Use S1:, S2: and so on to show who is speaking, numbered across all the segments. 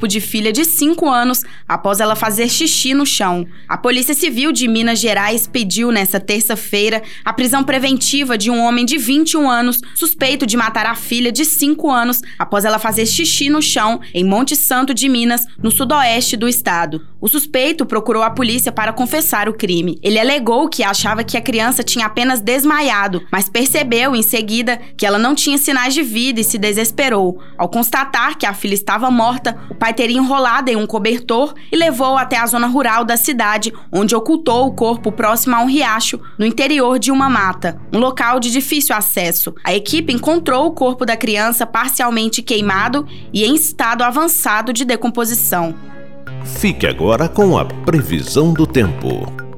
S1: corpo de filha de 5 anos após ela fazer xixi no chão. A Polícia Civil de Minas Gerais pediu nesta terça-feira a prisão preventiva de um homem de 21 anos suspeito de matar a filha de 5 anos após ela fazer xixi no chão em Monte Santo de Minas, no sudoeste do estado. O suspeito procurou a polícia para confessar o crime. Ele alegou que achava que a criança tinha apenas desmaiado, mas percebeu em seguida que ela não tinha sinais de vida e se desesperou. Ao constatar que a filha estava morta, o pai teria enrolado em um cobertor e levou até a zona rural da cidade, onde ocultou o corpo próximo a um riacho no interior de uma mata, um local de difícil acesso. A equipe encontrou o corpo da criança parcialmente queimado e em estado avançado de decomposição.
S2: Fique agora com a previsão do tempo.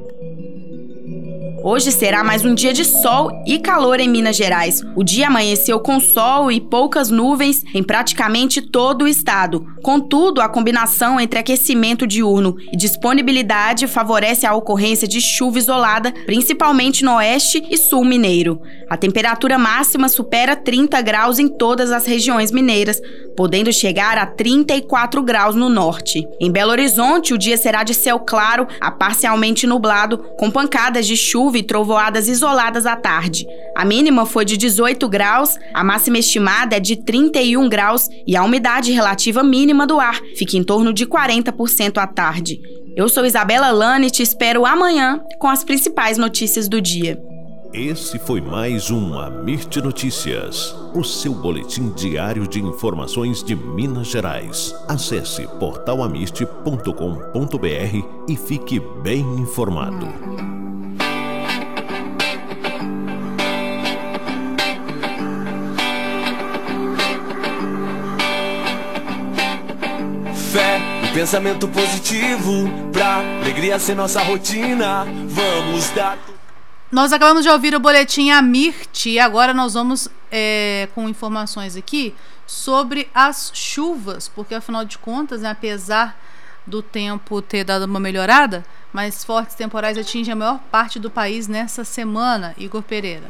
S1: Hoje será mais um dia de sol e calor em Minas Gerais. O dia amanheceu com sol e poucas nuvens em praticamente todo o estado. Contudo, a combinação entre aquecimento diurno e disponibilidade favorece a ocorrência de chuva isolada, principalmente no oeste e sul mineiro. A temperatura máxima supera 30 graus em todas as regiões mineiras, podendo chegar a 34 graus no norte. Em Belo Horizonte, o dia será de céu claro a parcialmente nublado, com pancadas de chuva e trovoadas isoladas à tarde. A mínima foi de 18 graus, a máxima estimada é de 31 graus e a umidade relativa mínima do ar fica em torno de 40% à tarde. Eu sou Isabela Lani e te espero amanhã com as principais notícias do dia.
S2: Esse foi mais um Amirte Notícias, o seu boletim diário de informações de Minas Gerais. Acesse portalamiste.com.br e fique bem informado.
S3: Pensamento positivo pra alegria ser nossa rotina. Vamos dar.
S4: Nós acabamos de ouvir o boletim Amirte e agora nós vamos é, com informações aqui sobre as chuvas, porque afinal de contas, né, apesar do tempo ter dado uma melhorada, mas fortes temporais atingem a maior parte do país nessa semana, Igor Pereira.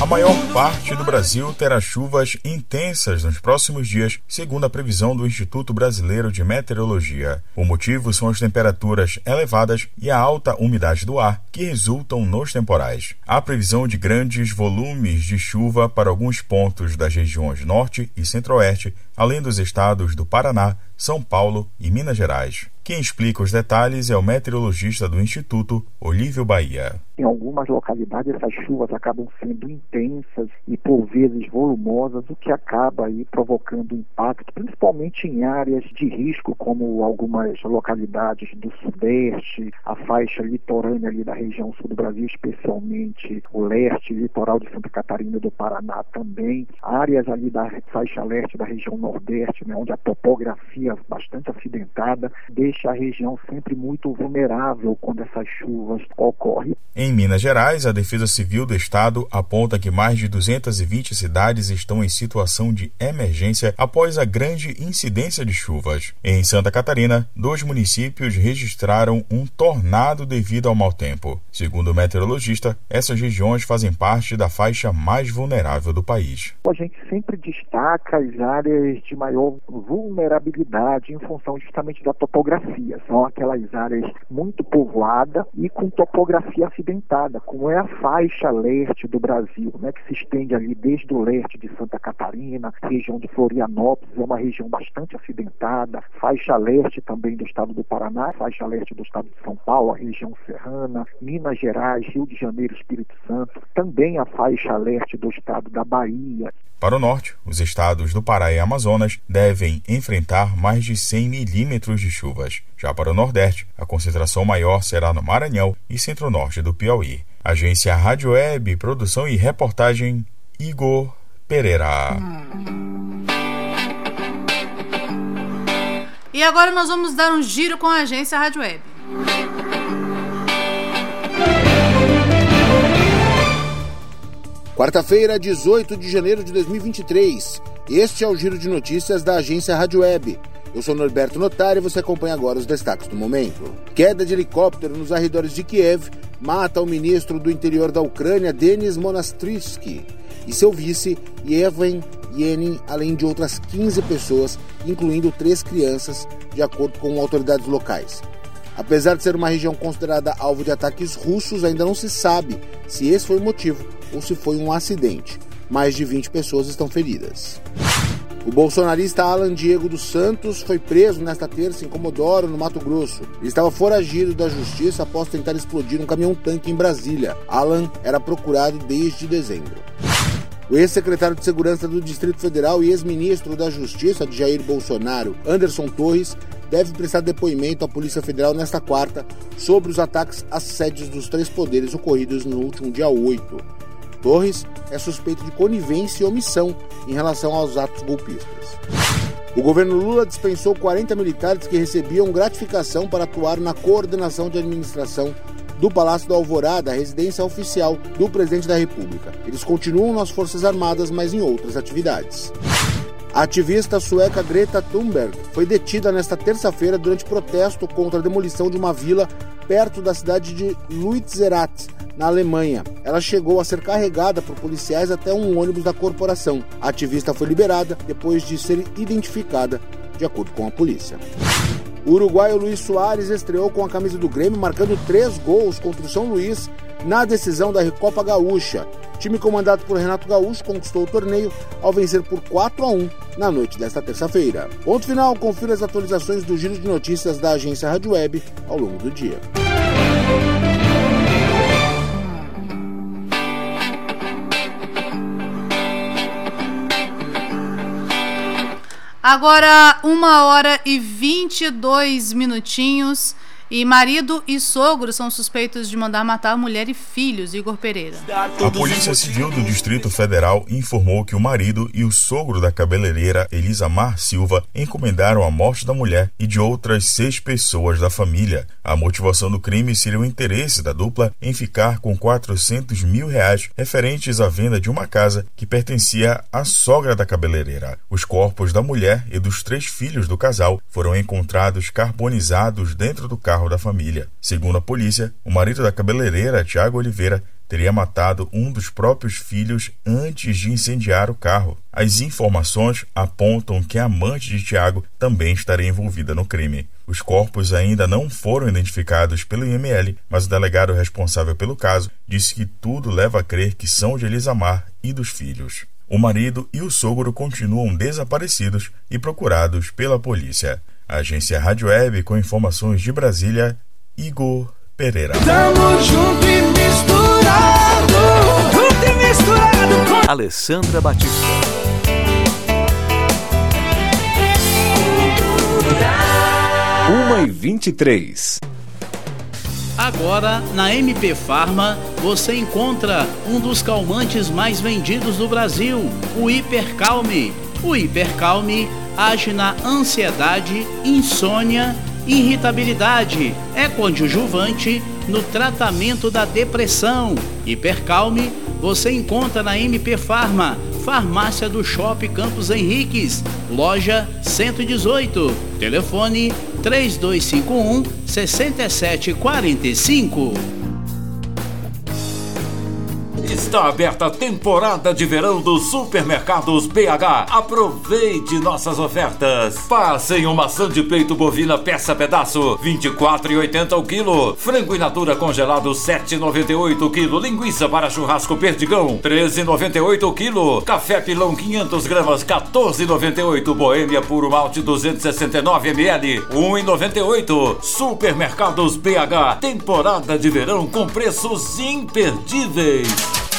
S5: A maior parte do Brasil terá chuvas intensas nos próximos dias, segundo a previsão do Instituto Brasileiro de Meteorologia. O motivo são as temperaturas elevadas e a alta umidade do ar que resultam nos temporais. Há previsão de grandes volumes de chuva para alguns pontos das regiões Norte e Centro-Oeste, além dos estados do Paraná, São Paulo e Minas Gerais. Quem explica os detalhes é o meteorologista do Instituto, Olívio Bahia.
S6: Em algumas localidades, essas chuvas acabam sendo intensas e, por vezes, volumosas, o que acaba aí provocando impacto, principalmente em áreas de risco, como algumas localidades do Sudeste, a faixa litorânea ali da região sul do Brasil, especialmente o leste, litoral de Santa Catarina e do Paraná também, áreas ali da faixa leste da região Nordeste, né, onde a topografia é bastante acidentada, deixa a região sempre muito vulnerável quando essas chuvas ocorrem.
S5: Em Minas Gerais, a Defesa Civil do Estado aponta que mais de 220 cidades estão em situação de emergência após a grande incidência de chuvas. Em Santa Catarina, dois municípios registraram um tornado devido ao mau tempo. Segundo o meteorologista, essas regiões fazem parte da faixa mais vulnerável do país.
S6: A gente sempre destaca as áreas de maior vulnerabilidade em função justamente da topografia. São aquelas áreas muito povoadas e com topografia como é a faixa leste do Brasil, né, que se estende ali desde o leste de Santa Catarina, região de Florianópolis, é uma região bastante acidentada, faixa leste também do estado do Paraná, faixa leste do estado de São Paulo, a região serrana, Minas Gerais, Rio de Janeiro, Espírito Santo, também a faixa leste do estado da Bahia.
S5: Para o norte, os estados do Pará e Amazonas devem enfrentar mais de 100 milímetros de chuvas. Já para o nordeste, a concentração maior será no Maranhão e centro-norte do Piauí. Agência Rádio Web, produção e reportagem Igor Pereira.
S4: E agora nós vamos dar um giro com a agência Rádio Web.
S7: Quarta-feira, 18 de janeiro de 2023. Este é o giro de notícias da agência Rádio Web. Eu sou Norberto Notari e você acompanha agora os destaques do momento. Queda de helicóptero nos arredores de Kiev mata o ministro do interior da Ucrânia, Denis Monastrisky. e seu vice, Yeven Yenin, além de outras 15 pessoas, incluindo três crianças, de acordo com autoridades locais. Apesar de ser uma região considerada alvo de ataques russos, ainda não se sabe se esse foi o motivo ou se foi um acidente. Mais de 20 pessoas estão feridas. O bolsonarista Alan Diego dos Santos foi preso nesta terça em Comodoro, no Mato Grosso. Ele estava foragido da justiça após tentar explodir um caminhão-tanque em Brasília. Alan era procurado desde dezembro. O ex-secretário de Segurança do Distrito Federal e ex-ministro da Justiça de Jair Bolsonaro, Anderson Torres, deve prestar depoimento à Polícia Federal nesta quarta sobre os ataques às sedes dos três poderes ocorridos no último dia 8. Torres é suspeito de conivência e omissão em relação aos atos golpistas. O governo Lula dispensou 40 militares que recebiam gratificação para atuar na coordenação de administração do Palácio da Alvorada, residência oficial do presidente da República. Eles continuam nas Forças Armadas, mas em outras atividades. A ativista sueca Greta Thunberg foi detida nesta terça-feira durante protesto contra a demolição de uma vila perto da cidade de Lützerath, na Alemanha. Ela chegou a ser carregada por policiais até um ônibus da corporação. A ativista foi liberada depois de ser identificada, de acordo com a polícia. O uruguaio Luiz Soares estreou com a camisa do Grêmio, marcando três gols contra o São Luís na decisão da Recopa Gaúcha. O time comandado por Renato Gaúcho conquistou o torneio ao vencer por 4 a 1 na noite desta terça-feira. Ponto final, confira as atualizações do giro de notícias da agência Rádio Web ao longo do dia.
S4: Agora, uma hora e 22 minutinhos. E marido e sogro são suspeitos de mandar matar mulher e filhos, Igor Pereira.
S5: A Polícia Civil do Distrito Federal informou que o marido e o sogro da cabeleireira Elisa Mar Silva encomendaram a morte da mulher e de outras seis pessoas da família. A motivação do crime seria o interesse da dupla em ficar com 400 mil reais referentes à venda de uma casa que pertencia à sogra da cabeleireira. Os corpos da mulher e dos três filhos do casal foram encontrados carbonizados dentro do carro carro da família. Segundo a polícia, o marido da cabeleireira, Tiago Oliveira, teria matado um dos próprios filhos antes de incendiar o carro. As informações apontam que a amante de Tiago também estaria envolvida no crime. Os corpos ainda não foram identificados pelo IML, mas o delegado responsável pelo caso disse que tudo leva a crer que são de Elisamar e dos filhos. O marido e o sogro continuam desaparecidos e procurados pela polícia. Agência Rádio Web com informações de Brasília, Igor Pereira. Tamo junto e misturado,
S2: junto e misturado com Alessandra Batista. Uma e vinte e três.
S8: Agora, na MP Farma, você encontra um dos calmantes mais vendidos do Brasil, o Hipercalme. O Hipercalme age na ansiedade, insônia, irritabilidade, é conjuvante no tratamento da depressão. Hipercalme você encontra na MP Farma, Farmácia do Shopping Campos Henriques, loja 118. Telefone 3251 6745.
S2: Está aberta a temporada de verão dos supermercados BH. Aproveite nossas ofertas. Passe em uma maçã de peito bovina peça pedaço, 24,80 o quilo. Frango in natura congelado, 7,98 o quilo. Linguiça para churrasco perdigão, 13,98 o quilo. Café pilão 500 gramas, 14,98. Boêmia puro malte 269 ml, 1,98. Supermercados BH. Temporada de verão com preços imperdíveis.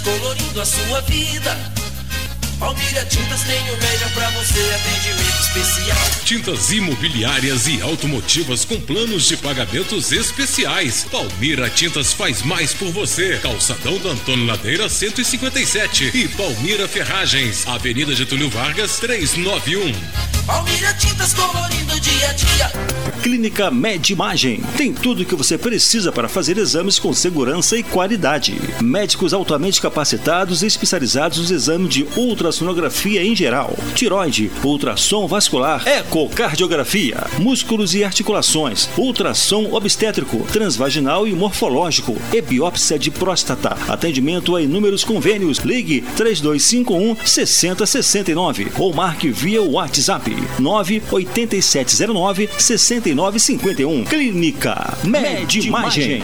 S9: Colorindo a sua vida. Palmira Tintas tem o melhor para você, atendimento especial.
S10: Tintas imobiliárias e automotivas com planos de pagamentos especiais. Palmira Tintas faz mais por você. Calçadão do Antônio Ladeira 157 e Palmira Ferragens, Avenida Getúlio Vargas 391.
S9: Palmira Tintas colorindo dia a dia.
S11: Clínica Med Imagem tem tudo o que você precisa para fazer exames com segurança e qualidade. Médicos altamente capacitados e especializados no exame de ultra ultrassonografia em geral, tiroide, ultrassom vascular, ecocardiografia, músculos e articulações, ultrassom obstétrico, transvaginal e morfológico, e biópsia de próstata. Atendimento a inúmeros convênios. Ligue 3251 6069 ou marque via WhatsApp 98709 6951. Clínica Medimagem.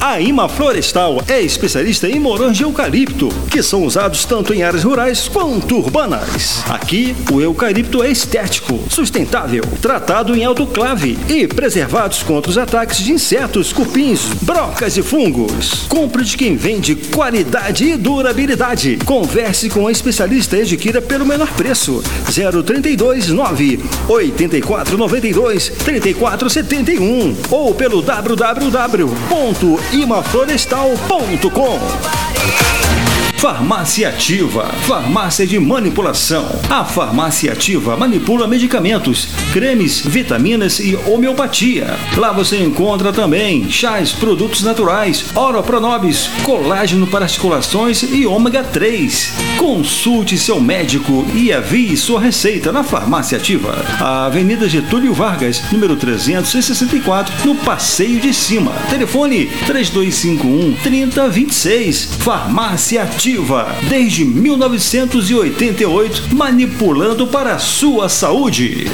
S11: A Ima Florestal é especialista em morãs de eucalipto, que são usados tanto em áreas rurais quanto urbanas. Aqui, o eucalipto é estético, sustentável, tratado em autoclave e preservados contra os ataques de insetos, cupins, brocas e fungos. Compre de quem vende qualidade e durabilidade. Converse com a especialista e adquira pelo menor preço. 032 9 84 92 34 71 ou pelo www imaflorestal.com. Farmácia Ativa, farmácia de manipulação. A Farmácia Ativa manipula medicamentos, cremes, vitaminas e homeopatia. Lá você encontra também chás, produtos naturais, oropronobis, colágeno para articulações e ômega 3. Consulte seu médico e avie sua receita na Farmácia Ativa. A Avenida Getúlio Vargas, número 364, no Passeio de Cima. Telefone 3251 3026. Farmácia Ativa desde 1988, manipulando para a sua saúde.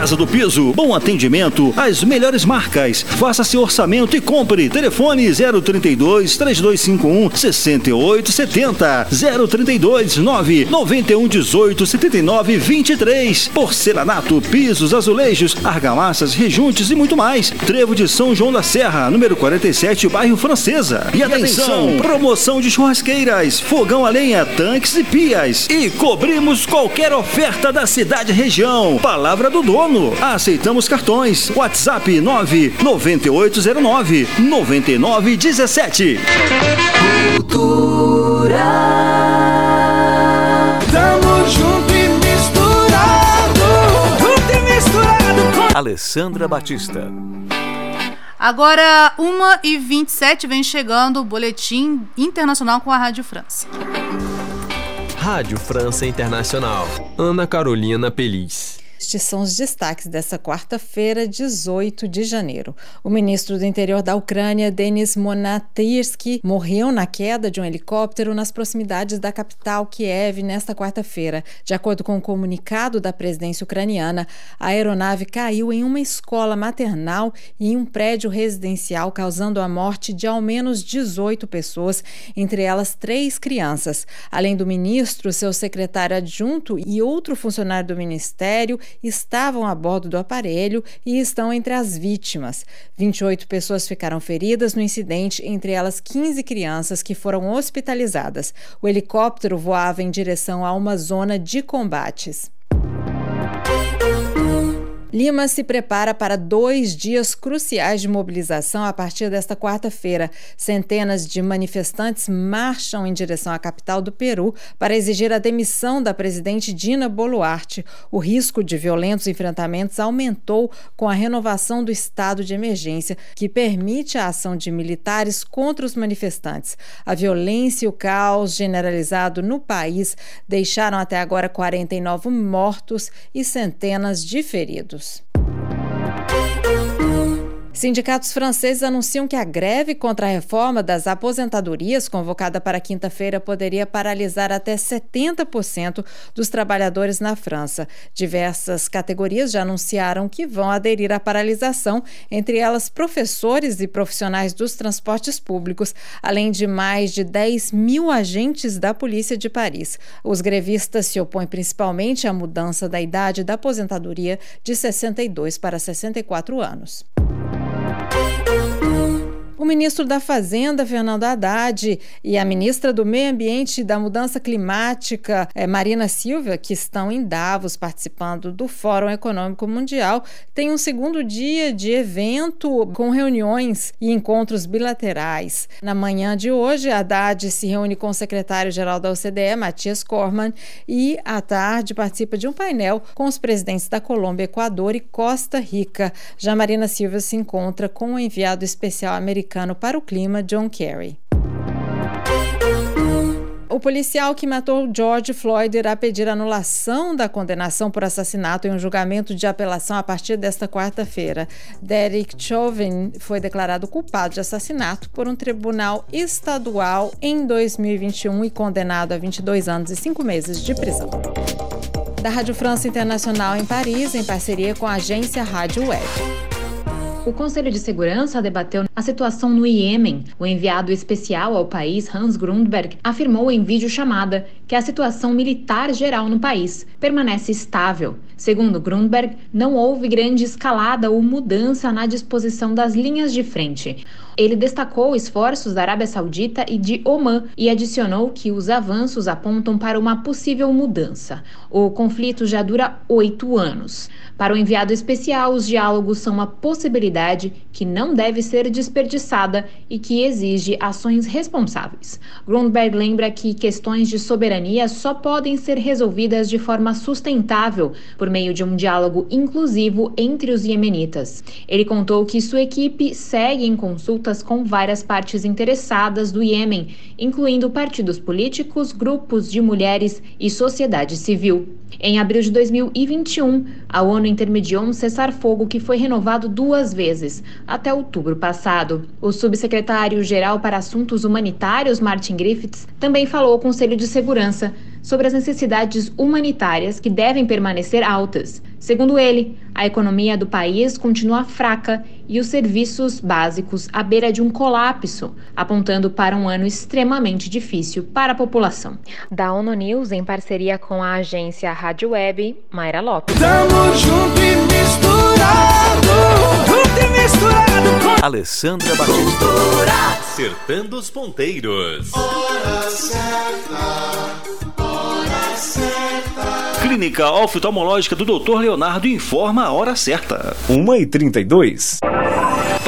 S11: Casa do Piso, bom atendimento, as melhores marcas. Faça seu orçamento e compre. Telefone 032 3251 6870 032 9 91 18 79 23. Porcelanato, pisos, azulejos, argamassas, rejuntes e muito mais. Trevo de São João da Serra, número 47, bairro Francesa. E, e atenção, atenção, promoção de churrasqueiras, fogão a lenha, tanques e pias. E cobrimos qualquer oferta da cidade e região. Palavra do dono dono. Aceitamos cartões. WhatsApp 99809 9917. Cultura.
S12: Tamo junto e misturado. Junto e misturado
S2: com Alessandra Batista.
S4: Agora, 1h27 vem chegando o boletim internacional com a Rádio França.
S13: Rádio França Internacional. Ana Carolina Pelis.
S14: Estes são os destaques dessa quarta-feira, 18 de janeiro. O ministro do Interior da Ucrânia, Denis Monatyrsky, morreu na queda de um helicóptero nas proximidades da capital Kiev nesta quarta-feira. De acordo com o um comunicado da presidência ucraniana, a aeronave caiu em uma escola maternal e em um prédio residencial, causando a morte de ao menos 18 pessoas, entre elas três crianças. Além do ministro, seu secretário adjunto e outro funcionário do ministério estavam a bordo do aparelho e estão entre as vítimas. 28 pessoas ficaram feridas no incidente, entre elas 15 crianças que foram hospitalizadas. O helicóptero voava em direção a uma zona de combates. Lima se prepara para dois dias cruciais de mobilização a partir desta quarta-feira. Centenas de manifestantes marcham em direção à capital do Peru para exigir a demissão da presidente Dina Boluarte. O risco de violentos enfrentamentos aumentou com a renovação do estado de emergência, que permite a ação de militares contra os manifestantes. A violência e o caos generalizado no país deixaram até agora 49 mortos e centenas de feridos. news. Sindicatos franceses anunciam que a greve contra a reforma das aposentadorias, convocada para quinta-feira, poderia paralisar até 70% dos trabalhadores na França. Diversas categorias já anunciaram que vão aderir à paralisação, entre elas professores e profissionais dos transportes públicos, além de mais de 10 mil agentes da Polícia de Paris. Os grevistas se opõem principalmente à mudança da idade da aposentadoria de 62 para 64 anos. Música O ministro da Fazenda, Fernando Haddad, e a ministra do Meio Ambiente e da Mudança Climática, eh, Marina Silva, que estão em Davos participando do Fórum Econômico Mundial, têm um segundo dia de evento com reuniões e encontros bilaterais. Na manhã de hoje, Haddad se reúne com o secretário-geral da OCDE, Matias Corman, e à tarde participa de um painel com os presidentes da Colômbia, Equador e Costa Rica. Já Marina Silva se encontra com o enviado especial americano americano para o clima, John Kerry. O policial que matou George Floyd irá pedir anulação da condenação por assassinato em um julgamento de apelação a partir desta quarta-feira. Derek Chauvin foi declarado culpado de assassinato por um tribunal estadual em 2021 e condenado a 22 anos e 5 meses de prisão. Da Rádio França Internacional em Paris, em parceria com a agência Rádio Web.
S15: O Conselho de Segurança debateu a situação no Iêmen. O enviado especial ao país, Hans Grundberg, afirmou em videochamada que a situação militar geral no país permanece estável. Segundo Grundberg, não houve grande escalada ou mudança na disposição das linhas de frente. Ele destacou esforços da Arábia Saudita e de Omã e adicionou que os avanços apontam para uma possível mudança. O conflito já dura oito anos. Para o enviado especial, os diálogos são uma possibilidade que não deve ser desperdiçada e que exige ações responsáveis. Grundberg lembra que questões de soberania só podem ser resolvidas de forma sustentável por meio de um diálogo inclusivo entre os iemenitas. Ele contou que sua equipe segue em consultas com várias partes interessadas do Iêmen, incluindo partidos políticos, grupos de mulheres e sociedade civil. Em abril de 2021, a ONU intermediou um cessar-fogo que foi renovado duas vezes, até outubro passado. O subsecretário-geral para Assuntos Humanitários, Martin Griffiths, também falou ao Conselho de Segurança sobre as necessidades humanitárias que devem permanecer altas. Segundo ele, a economia do país continua fraca e os serviços básicos à beira de um colapso, apontando para um ano extremamente difícil para a população. Da ONU News, em parceria com a agência Rádio Web, Mayra Lopes.
S12: Tamo junto e misturado, junto e misturado com
S2: Alessandra Batista. Acertando os ponteiros.
S12: Hora certa, hora certa.
S11: Clínica Oftalmológica do Dr. Leonardo informa a hora certa.
S16: 1h32.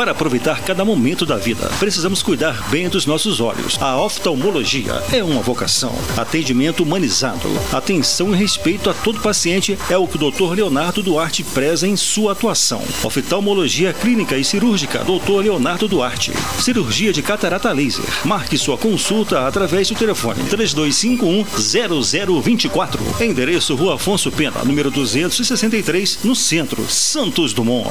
S11: Para aproveitar cada momento da vida, precisamos cuidar bem dos nossos olhos. A oftalmologia é uma vocação. Atendimento humanizado, atenção e respeito a todo paciente é o que o Dr. Leonardo Duarte preza em sua atuação. Oftalmologia clínica e cirúrgica, Dr. Leonardo Duarte. Cirurgia de catarata laser. Marque sua consulta através do telefone 3251-0024. Endereço Rua Afonso Pena, número 263, no centro, Santos Dumont.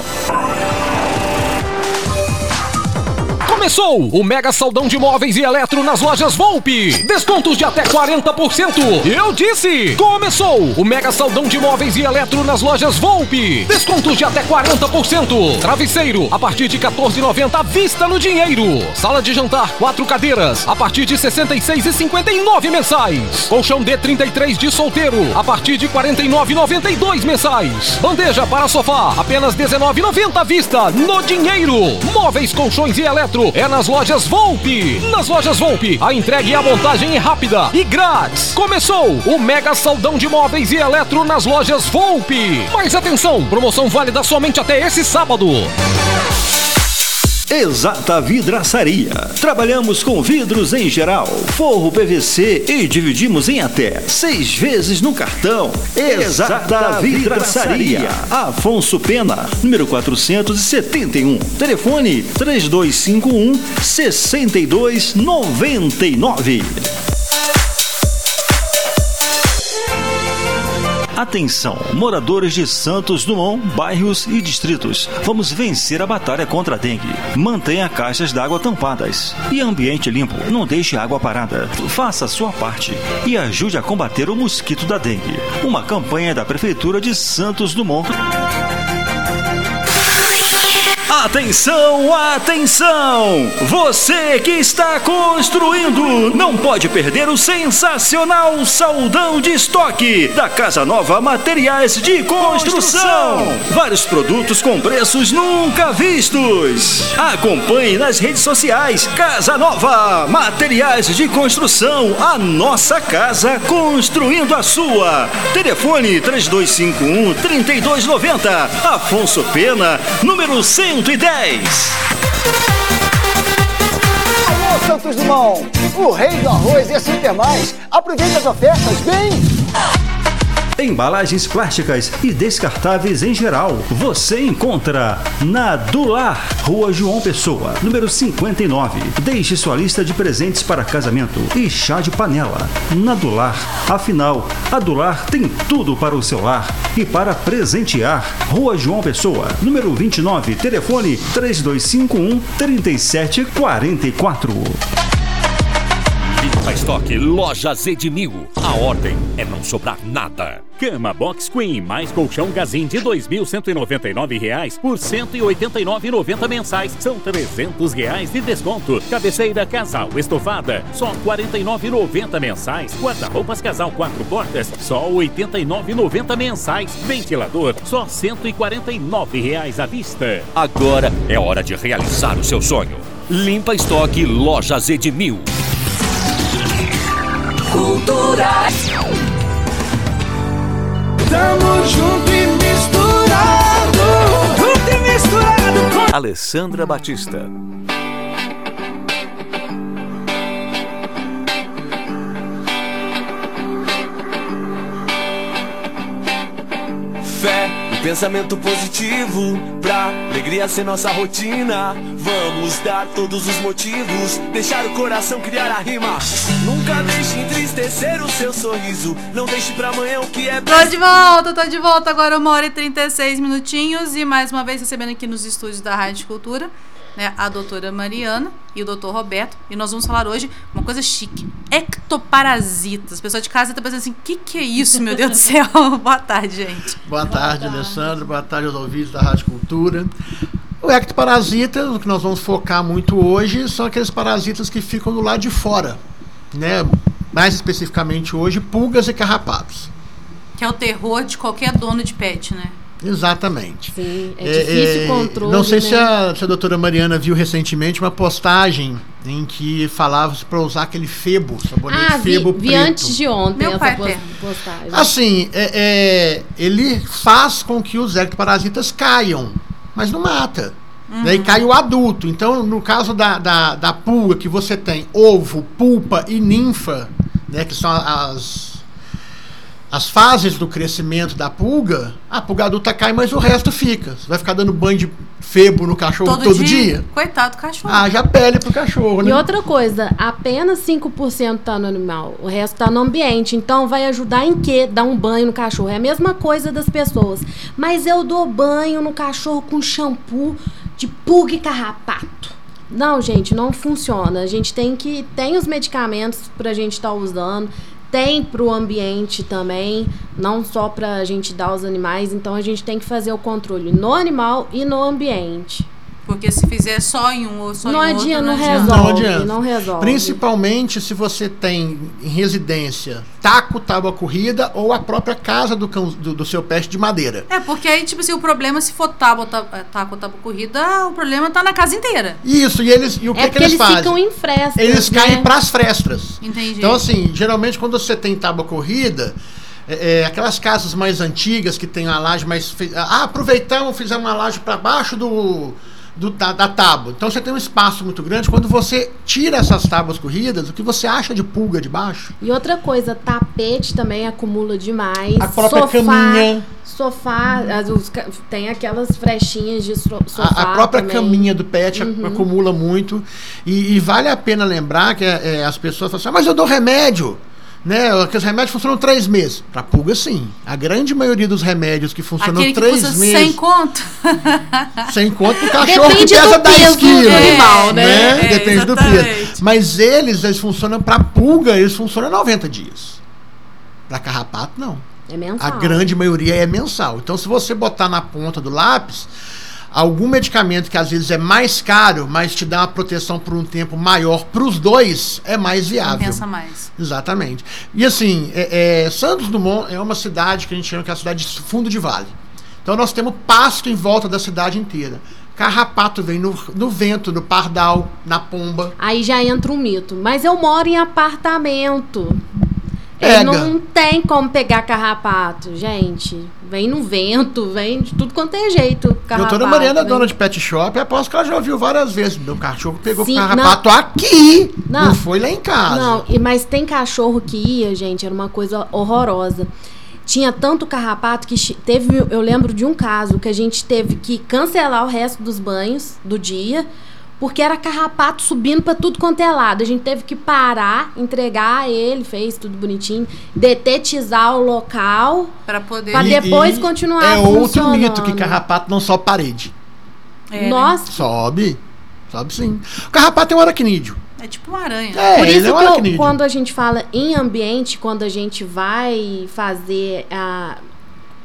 S17: Começou o mega saldão de móveis e eletro nas lojas Volpe. Descontos de até 40%. Eu disse! Começou o mega saldão de móveis e eletro nas lojas Volpe. Descontos de até 40%. Travesseiro a partir de 14,90 à vista no dinheiro. Sala de jantar quatro cadeiras a partir de 66,59 mensais. Colchão D33 de solteiro a partir de 49,92 mensais. Bandeja para sofá apenas 19,90 à vista no dinheiro. Móveis, colchões e eletro é nas lojas Volpe. Nas lojas Volpe, a entrega e a montagem é rápida e grátis. Começou o mega saldão de móveis e eletro nas lojas Volpe. Mas atenção, promoção válida somente até esse sábado.
S11: Exata Vidraçaria. Trabalhamos com vidros em geral, forro PVC e dividimos em até seis vezes no cartão. Exata Vidraçaria. Afonso Pena, número 471. Telefone 3251 6299. Atenção, moradores de Santos Dumont, bairros e distritos. Vamos vencer a batalha contra a dengue. Mantenha caixas d'água tampadas e ambiente limpo. Não deixe água parada. Faça a sua parte e ajude a combater o mosquito da dengue. Uma campanha da Prefeitura de Santos Dumont. Atenção, atenção! Você que está construindo não pode perder o sensacional saldão de estoque da Casa Nova Materiais de Construção. Vários produtos com preços nunca vistos. Acompanhe nas redes sociais Casa Nova Materiais de Construção, a nossa casa construindo a sua. Telefone 3251 3290. Afonso Pena, número 110.
S18: Alô, Santos Dumont, o rei do arroz e Super Mais. Aproveita as ofertas, vem!
S11: Embalagens plásticas e descartáveis em geral. Você encontra na Dular, Rua João Pessoa, número 59. Deixe sua lista de presentes para casamento e chá de panela. Na Dular, afinal, a Dular tem tudo para o seu lar e para presentear. Rua João Pessoa, número 29, telefone 3251 3744.
S16: Limpa Estoque Lojas Edmil. A ordem é não sobrar nada.
S19: Cama Box Queen mais colchão Gazin de 2.199 reais por R$ 189,90 mensais. São 300 reais de desconto. Cabeceira Casal Estofada, só R$ 49,90 mensais. Guarda-roupas Casal quatro portas, só R$ 89,90 mensais. Ventilador, só 149 reais à vista.
S16: Agora é hora de realizar o seu sonho. Limpa Estoque Lojas Edmil.
S12: Culturais. Tamo junto e misturado. Junto e misturado com
S20: Alessandra Batista.
S3: Pensamento positivo pra alegria ser nossa rotina. Vamos dar todos os motivos, deixar o coração criar a rima. Nunca deixe entristecer o seu sorriso, não deixe pra amanhã o que é
S4: Tô de volta, tô de volta agora, uma hora e 36 minutinhos. E mais uma vez recebendo aqui nos estúdios da Rádio Cultura, né, a doutora Mariana e o doutor Roberto. E nós vamos falar hoje uma coisa chique: ectoparasitas. As pessoas de casa estão pensando assim: o que, que é isso, meu Deus do céu? Boa tarde, gente.
S21: Boa tarde, Alessandro. Boa tarde aos ouvintes da Rádio Cultura. O ectoparasita, o que nós vamos focar muito hoje, são aqueles parasitas que ficam do lado de fora, né? Mais especificamente hoje, pulgas e carrapatos.
S4: Que é o terror de qualquer dono de pet, né?
S21: Exatamente.
S22: Sim, é difícil o controle.
S21: Não sei
S22: né?
S21: se, a, se a doutora Mariana viu recentemente uma postagem em que falava para usar aquele febo, sabonete
S22: Ah, vi,
S21: febo
S22: vi
S21: preto.
S22: antes de ontem
S4: Meu
S22: essa
S4: pai
S22: pos-
S4: tem.
S22: postagem.
S21: Assim, é, é, ele faz com que os ectoparasitas caiam, mas não mata.
S4: Uhum.
S21: Daí cai o adulto. Então, no caso da, da, da pulga, que você tem ovo, pulpa e ninfa, né, que são as, as fases do crescimento da pulga, a pulga adulta cai, mas o resto fica. Você vai ficar dando banho de febo no cachorro todo, dia?
S4: Coitado do cachorro.
S21: Haja pele pro cachorro, né?
S22: E outra coisa, apenas 5% tá no animal, o resto tá no ambiente. Então vai ajudar em quê? Dar um banho no cachorro. É a mesma coisa das pessoas. Mas eu dou banho no cachorro com shampoo de pulga e carrapato. Não, gente, não funciona. A gente tem que. Tem os medicamentos pra gente estar usando. Tem pro ambiente também, não só pra gente dar aos animais. Então a gente tem que fazer o controle no animal e no ambiente.
S4: Porque se fizer só em um ou só
S22: Não
S4: em outro,
S22: adianta,
S4: não
S22: não
S4: adianta.
S21: Não adianta.
S22: não resolve.
S21: Principalmente se você tem em residência taco, tábua corrida ou a própria casa do, cão- do, do seu pet de madeira.
S4: É, porque aí, tipo assim, o problema, se for tábua, tá- é, taco ou tábua corrida, o problema tá na casa inteira.
S21: Isso, e eles e o que,
S22: É
S21: que eles
S22: eles
S21: fazem?
S22: ficam em frestas,
S21: Eles
S22: né?
S21: caem pras frestas.
S4: Entendi.
S21: Então, assim, geralmente quando você tem tábua corrida, é, é, aquelas casas mais antigas que tem uma laje mais. Ah, aproveitamos, fizemos uma laje para baixo do, do- da, da tábua. Então você tem um espaço muito grande. Quando você tira essas tábuas corridas, o que você acha de pulga de baixo?
S22: E outra coisa, tapete também acumula demais.
S21: A própria
S22: sofá,
S21: caminha.
S22: Sofá, as- os tem aquelas frechinhas de so- sofá.
S21: A, a própria
S22: também.
S21: caminha do pet
S22: Uhum.
S21: acumula muito. E, e vale a pena lembrar que é, é, as pessoas falam assim, "Ah, mas eu dou remédio. Né? Aqueles remédios funcionam três meses. Para pulga, sim. A grande maioria dos remédios que funcionam
S4: Aquele que
S21: três
S4: custa
S21: meses.
S4: 100 conto.
S21: Sem conta o cachorro que
S22: Depende
S21: pesa
S22: do
S21: 10
S22: peso do
S21: quilos.
S22: animal, né?
S4: É,
S21: Depende do
S4: exatamente.
S21: peso. Mas eles, eles funcionam para pulga, eles funcionam 90 dias. Para carrapato, não.
S22: É mensal.
S21: A grande maioria é mensal. Então, se você botar na ponta do lápis, algum medicamento que às vezes é mais caro, mas te dá uma proteção por um tempo maior para os dois, é mais viável.
S4: Compensa mais.
S21: Exatamente. E assim, é, é, Santos Dumont é uma cidade que a gente chama que é a cidade de fundo de vale. Então nós temos pasto em volta da cidade inteira. Carrapato vem no, no vento, no pardal, na pomba.
S22: Aí já entra um mito. Mas eu moro em apartamento.
S21: Pega.
S22: É, não tem como pegar carrapato, gente. Vem no vento, vem de tudo quanto é jeito. Carrapato,
S21: Doutora Mariana, é
S22: vem-
S21: dona de pet shop, aposto que ela já ouviu várias vezes. Meu cachorro pegou
S22: Sim,
S21: carrapato aqui, não.
S22: Não.
S21: foi lá em casa.
S22: Não, mas tem cachorro que ia, gente, era uma coisa horrorosa. tinha tanto carrapato que teve, eu lembro de um caso que a gente teve que cancelar o resto dos banhos do dia, porque era carrapato subindo para tudo quanto é lado. A gente teve que parar, entregar ele, fez tudo bonitinho, detetizar o local
S4: para poder
S22: Pra
S21: E-
S22: depois
S21: e
S22: continuar
S21: É outro mito que carrapato não sobe parede.
S4: É, né?
S22: Nossa,
S21: Sobe. Sobe sim. O carrapato é um aracnídeo.
S4: É tipo uma aranha.
S21: É,
S22: Por
S21: ele
S22: isso
S21: é um
S22: que eu- quando a gente fala em ambiente, quando a gente vai fazer a,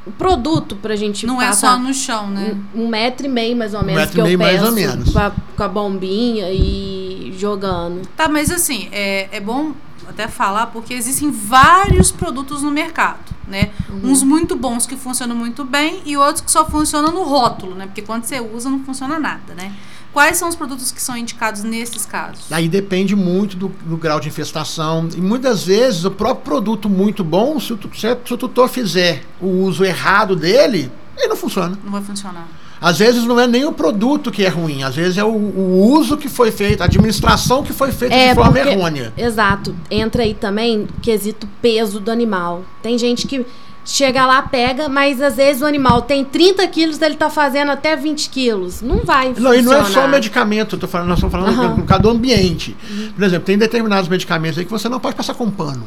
S22: o produto pra gente
S4: Não é só no chão, né?
S22: um, um metro e meio mais ou menos
S21: metro
S22: que
S21: e meio,
S22: eu
S21: mais ou menos.
S22: Com, a, com a bombinha e jogando.
S4: Tá, mas assim, é, é bom até falar porque existem vários produtos no mercado, né?
S22: Uhum.
S4: Uns muito bons que funcionam muito bem e outros que só funcionam no rótulo, né? Porque quando você usa não funciona nada, né? Quais são os produtos que são indicados nesses casos?
S21: Aí depende muito do, do grau de infestação. E muitas vezes o próprio produto muito bom, se o, se, se o tutor fizer o uso errado dele, ele não funciona.
S4: Não vai funcionar.
S21: Às vezes não é nem o produto que é ruim, às vezes é o, o uso que foi feito, a administração que foi feita de forma
S22: É, porque-
S21: errônea.
S22: Exato. Entra aí também o quesito peso do animal. Tem gente que chega lá, pega, mas às vezes o animal tem 30 quilos, ele tá fazendo até 20 quilos. Não vai
S21: Não, e não é só
S22: funcionar.
S21: medicamento, eu tô falando, nós estamos falando
S22: Aham.
S21: no caso do ambiente. Por exemplo, tem determinados medicamentos aí que você não pode passar com pano.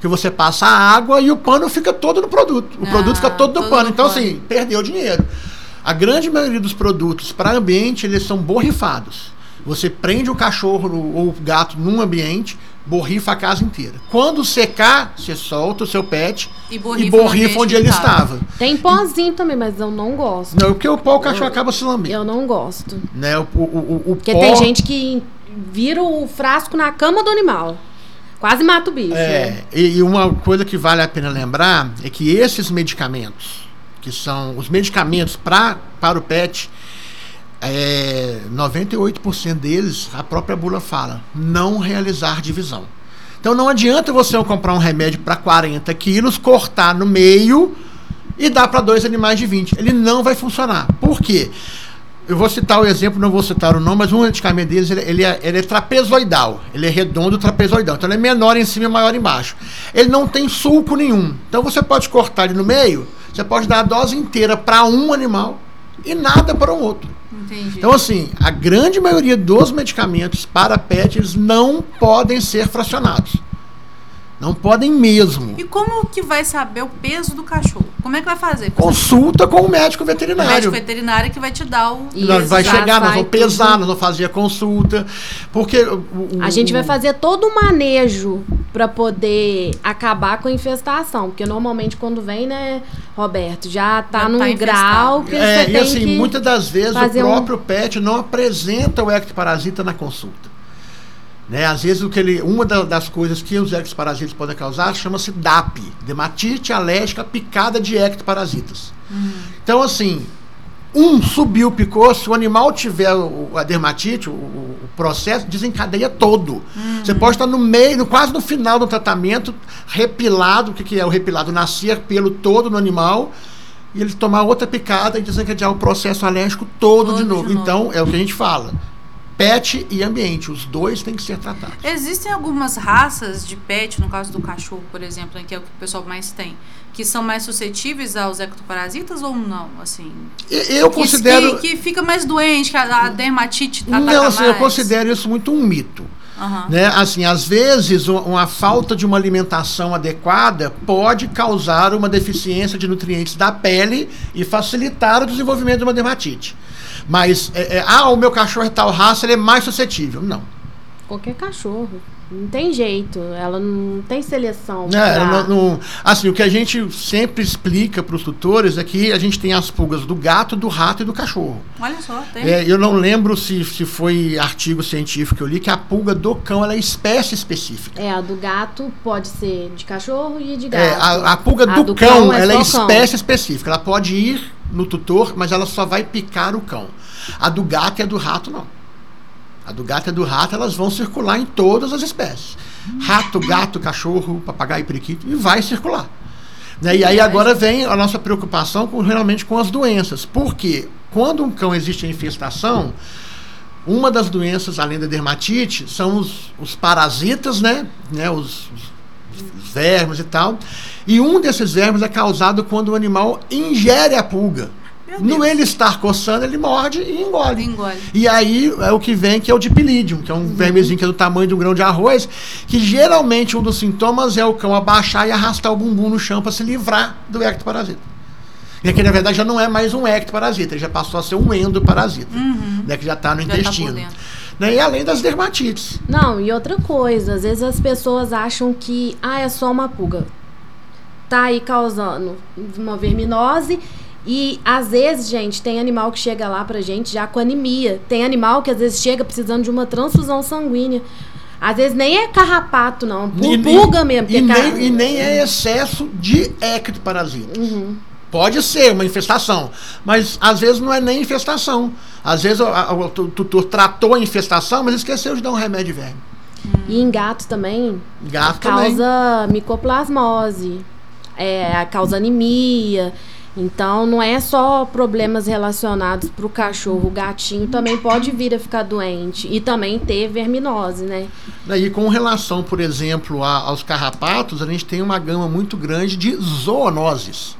S21: Que você passa a água e o pano fica todo no produto. O
S4: Ah,
S21: produto fica todo no
S4: todo
S21: pano.
S4: no
S21: Então,
S4: pano.
S21: assim, perdeu dinheiro. A grande maioria dos produtos para ambiente, eles são borrifados. Você prende o cachorro ou o gato num ambiente, borrifa a casa inteira. Quando secar, você solta o seu pet
S4: E
S21: e
S4: borrifa
S21: borrifa,
S4: no ambiente
S21: onde ele
S4: tava.
S21: estava.
S22: Tem pozinho também, mas eu não gosto.
S21: Não, porque o pó o cachorro acaba se lambendo.
S22: Eu não gosto.
S21: Né? O, o, o, o
S22: Porque
S21: pó-
S22: tem gente que vira o frasco na cama do animal. Quase mata o bicho.
S21: É, e, e uma coisa que vale a pena lembrar é que esses medicamentos, que são os medicamentos pra, para o pet, é, 98% deles, a própria bula fala, não realizar divisão. Então não adianta você comprar um remédio para 40 quilos, cortar no meio e dar para dois animais de 20. Ele não vai funcionar. Por quê? Eu vou citar o exemplo, não vou citar o nome, mas um medicamento deles ele, ele é, ele é trapezoidal. Ele é redondo trapezoidal. Então ele é menor em cima e maior embaixo. Ele não tem sulco nenhum. Então você pode cortar ele no meio, você pode dar a dose inteira para um animal e nada para um outro.
S4: Entendi.
S21: Então, assim, a grande maioria dos medicamentos para pet eles não podem ser fracionados. Não podem mesmo.
S4: E como que vai saber o peso do cachorro? Como é que vai fazer?
S21: Consulta com o médico
S4: O
S21: veterinário.
S4: médico veterinário que vai te dar o.
S21: Nós vai chegar, nós vamos pesar,
S22: tudo.
S21: nós vamos fazer a consulta. Porque. o- o-
S22: A gente vai
S21: o-
S22: fazer todo o manejo pra poder acabar com a infestação. Porque normalmente quando vem, né, Roberto, já tá
S4: Já
S22: num
S4: tá
S22: grau que
S21: É,
S22: você
S21: e
S22: tem
S21: assim,
S22: que
S21: muitas das vezes o
S22: fazer um-
S21: próprio pet não apresenta o ectoparasita na consulta. Né? Às vezes, o que ele, uma da- das coisas que os ectoparasitas podem causar chama-se DAP dermatite alérgica picada de ectoparasitas. Então, assim, um subiu, picou, se o animal tiver a dermatite, o, o- processo desencadeia todo. Você pode estar no meio, quase no final do tratamento, repilado, o que, que é o repilado? Nascer pelo todo no animal e ele tomar outra picada e desencadear o processo alérgico todo, de, novo. Então, é o que a gente fala. Pet e ambiente, os dois têm que ser tratados.
S4: Existem algumas raças de pet, no caso do cachorro, por exemplo, que é o que o pessoal mais tem, que são mais suscetíveis aos ectoparasitas ou não? Assim,
S21: Eu
S4: que-
S21: considero.
S4: que, que fica mais doente, que a, a dermatite ataca
S21: Não, assim, eu
S4: mais.
S21: considero isso muito um mito.
S4: Aham.
S21: Né? Assim, às vezes, uma falta de uma alimentação adequada pode causar uma deficiência de nutrientes da pele e facilitar o desenvolvimento de uma dermatite. Mas, é, é, ah, o meu cachorro é tal raça, ele é mais suscetível. Não.
S22: Qualquer cachorro. Não tem jeito. Ela não tem seleção.
S21: É,
S22: pra-
S21: não- não- assim, o que a gente sempre explica para os tutores é que a gente tem as pulgas do gato, do rato e do cachorro.
S4: Olha só, tem.
S21: É, eu não lembro se, se foi artigo científico que eu li que a pulga do cão ela é espécie específica.
S22: É, a do gato pode ser de cachorro e de gato.
S21: É, a, a pulga
S22: A
S21: do, cão, ela é
S22: só cão.
S21: espécie específica. Ela pode ir no tutor, mas ela só vai picar o cão. A do gato e a do rato não. A do gato e a do rato elas vão circular em todas as espécies. Rato, gato, cachorro, papagaio, periquito e vai circular. Né? E aí agora vem a nossa preocupação com, realmente com as doenças. Porque quando um cão existe infestação, uma das doenças, além da dermatite, são os, os parasitas, né? né? Os, os vermes e tal. E um desses vermes é causado quando o animal ingere a pulga. No ele estar coçando, ele morde e engole.
S4: Engole.
S21: E aí é o que vem, que é o dipilídeo, que é um vermezinho que é do tamanho de um grão de arroz, que geralmente um dos sintomas é o cão abaixar e arrastar o bumbum no chão para se livrar do ectoparasita. E aqui, na verdade, já não é mais um ectoparasita, ele já passou a ser um endoparasita,
S22: Uhum.
S21: né, que já está no
S22: Já tá
S21: intestino.
S22: dentro.
S21: Né, e além das dermatites.
S22: Não, e outra coisa, às vezes as pessoas acham que ah, é só uma pulga. Tá aí causando uma verminose e às vezes, gente, tem animal que chega lá pra gente já com anemia. Tem animal que às vezes chega precisando de uma transfusão sanguínea. Às vezes nem é carrapato, não. Pulga mesmo.
S21: E
S22: car-
S21: nem, e nem é excesso de ectoparasita.
S22: Uhum.
S21: Pode ser uma infestação, mas às vezes não é nem infestação. Às vezes o, o tu- tutor tratou a infestação, mas esqueceu de dar um remédio de verme.
S22: E em gato também.
S21: Gato também.
S22: causa micoplasmose, é, causa anemia. Então não é só problemas relacionados para o cachorro, o gatinho também pode vir a ficar doente e também ter verminose, né?
S21: E com relação, por exemplo, a- aos carrapatos, a gente tem uma gama muito grande de zoonoses.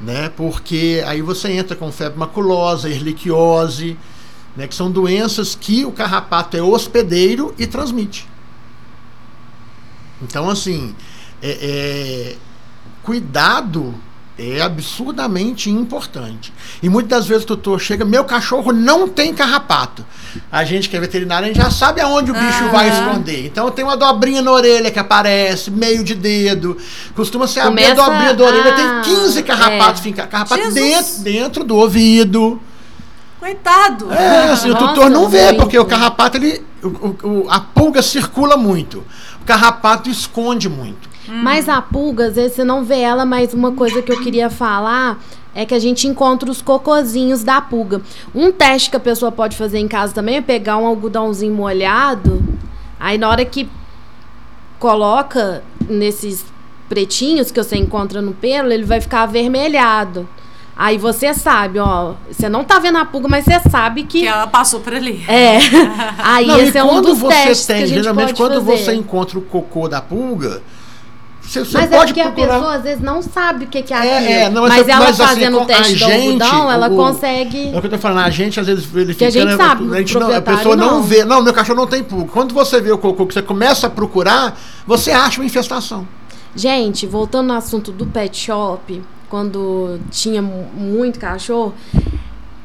S21: Né? Porque aí você entra com febre maculosa, erliquiose, né? que são doenças que o carrapato é hospedeiro e transmite. Então, assim, é- é, cuidado é absurdamente importante. E muitas das vezes o tutor chega, meu cachorro não tem carrapato. A gente que é veterinário, a gente já sabe aonde o bicho vai
S22: Aham.
S21: esconder. Então tem uma dobrinha na orelha que aparece, meio de dedo. Costuma ser abrir a
S22: Começa
S21: dobrinha da orelha,
S22: a-
S21: tem 15 carrapatos
S22: é.
S21: fincados. Carrapato dentro, dentro do ouvido.
S4: Coitado.
S21: É, assim, o
S22: Nossa,
S21: tutor não vê, porque o carrapato, ele, o- o- o- a pulga circula muito. O carrapato esconde muito.
S22: Mas a pulga, às vezes você não vê ela, mas uma coisa que eu queria falar é que a gente encontra os cocozinhos da pulga. Um teste que a pessoa pode fazer em casa também é pegar um algodãozinho molhado, aí na hora que coloca nesses pretinhos que você encontra no pelo, ele vai ficar avermelhado. Aí você sabe, ó, você não tá vendo a pulga, mas você sabe que,
S4: Que ela passou por ali.
S22: é. Aí
S21: Não,
S22: esse
S21: e
S22: é um
S21: quando
S22: dos
S21: você
S22: testes
S21: tem,
S22: que a gente
S21: geralmente
S22: pode
S21: quando
S22: fazer.
S21: você encontra o cocô da pulga, você, você
S22: Mas é
S21: pode
S22: porque
S21: procurar.
S22: a pessoa às vezes não sabe o que, que é
S21: É,
S22: aquilo.
S21: é, não,
S22: mas
S21: mas-
S22: ela
S21: mas, assim,
S22: fazendo
S21: com
S22: o teste do algodão, ela
S21: o-
S22: consegue.
S21: É o que eu tô falando, a gente às vezes verificando.
S22: Que a gente sabe,
S21: a, gente não, a pessoa não.
S22: não.
S21: vê. Não, meu cachorro não tem pulga. Quando você vê o cocô que você começa a procurar, você acha uma infestação.
S22: Gente, voltando no assunto do pet shop, quando tinha mu- muito cachorro,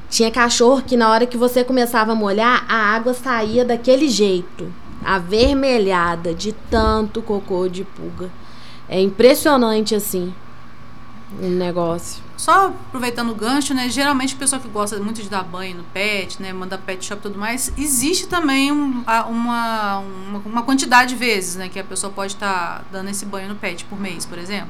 S22: tinha cachorro que na hora que você começava a molhar, a água saía daquele jeito, avermelhada de tanto cocô de pulga. É impressionante assim o negócio.
S4: Só aproveitando o gancho, né? Geralmente o pessoal que gosta muito de dar banho no pet, né? Manda pet shop e tudo mais, existe também um- uma, uma, uma quantidade de vezes, né? Que a pessoa pode estar dando esse banho no pet por mês, por exemplo.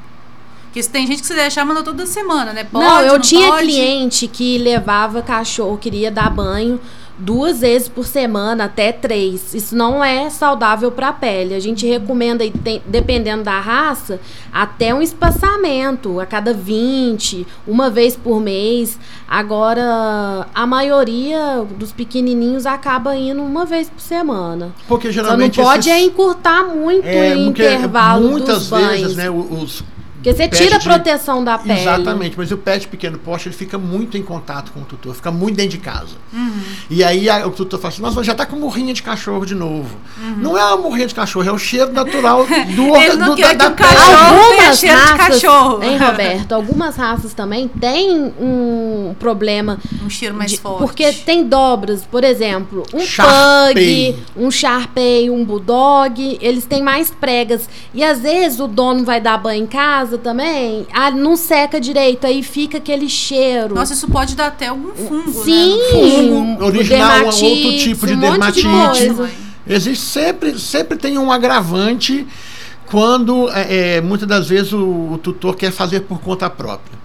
S4: Porque se tem gente que se deixar, manda toda semana, né? Pode,
S22: não, eu tinha
S4: pode?
S22: cliente que levava cachorro, queria dar banho duas vezes por semana, até três. Isso não é saudável para a pele. A gente recomenda, dependendo da raça, até um espaçamento a cada 20, uma vez por mês. Agora, a maioria dos pequenininhos acaba indo uma vez por semana.
S21: Porque
S22: Só não
S21: geralmente.
S22: pode
S21: esses-
S22: é encurtar muito
S21: é,
S22: o intervalo
S21: muitas
S22: dos
S21: vezes,
S22: banhos.
S21: né, o- os.
S22: Porque você tira a
S21: de-
S22: proteção da pele.
S21: Exatamente, mas o pet pequeno porte ele fica muito em contato com o tutor, fica muito dentro de casa.
S22: Uhum.
S21: E aí a- o tutor fala assim: Nossa, já tá com murrinha de cachorro de novo. Não é uma murrinha de cachorro, é o cheiro natural do
S4: Ele não
S21: do,
S4: quer
S21: da,
S4: que
S21: da
S4: o
S21: pele.
S22: Algumas
S4: cheiro de
S22: raças,
S4: cachorro.
S22: hein, Roberto? Algumas raças também têm um problema.
S4: Um cheiro mais
S22: de-
S4: forte.
S22: Porque tem dobras, por exemplo, um
S21: Shar-Pei.
S22: pug, um Sharpei, um Bulldog, eles têm mais pregas. E às vezes o dono vai dar banho em casa também, ah, não seca direito, aí fica aquele cheiro.
S4: Nossa, isso pode dar até algum fungo,
S22: Sim,
S4: né?
S21: Fungo original, um outro
S22: dermatite,
S21: tipo de
S22: um monte de
S21: dermatite.
S22: coisa.
S21: Existe sempre, sempre tem um agravante quando é, é, muitas das vezes o, o tutor quer fazer por conta própria.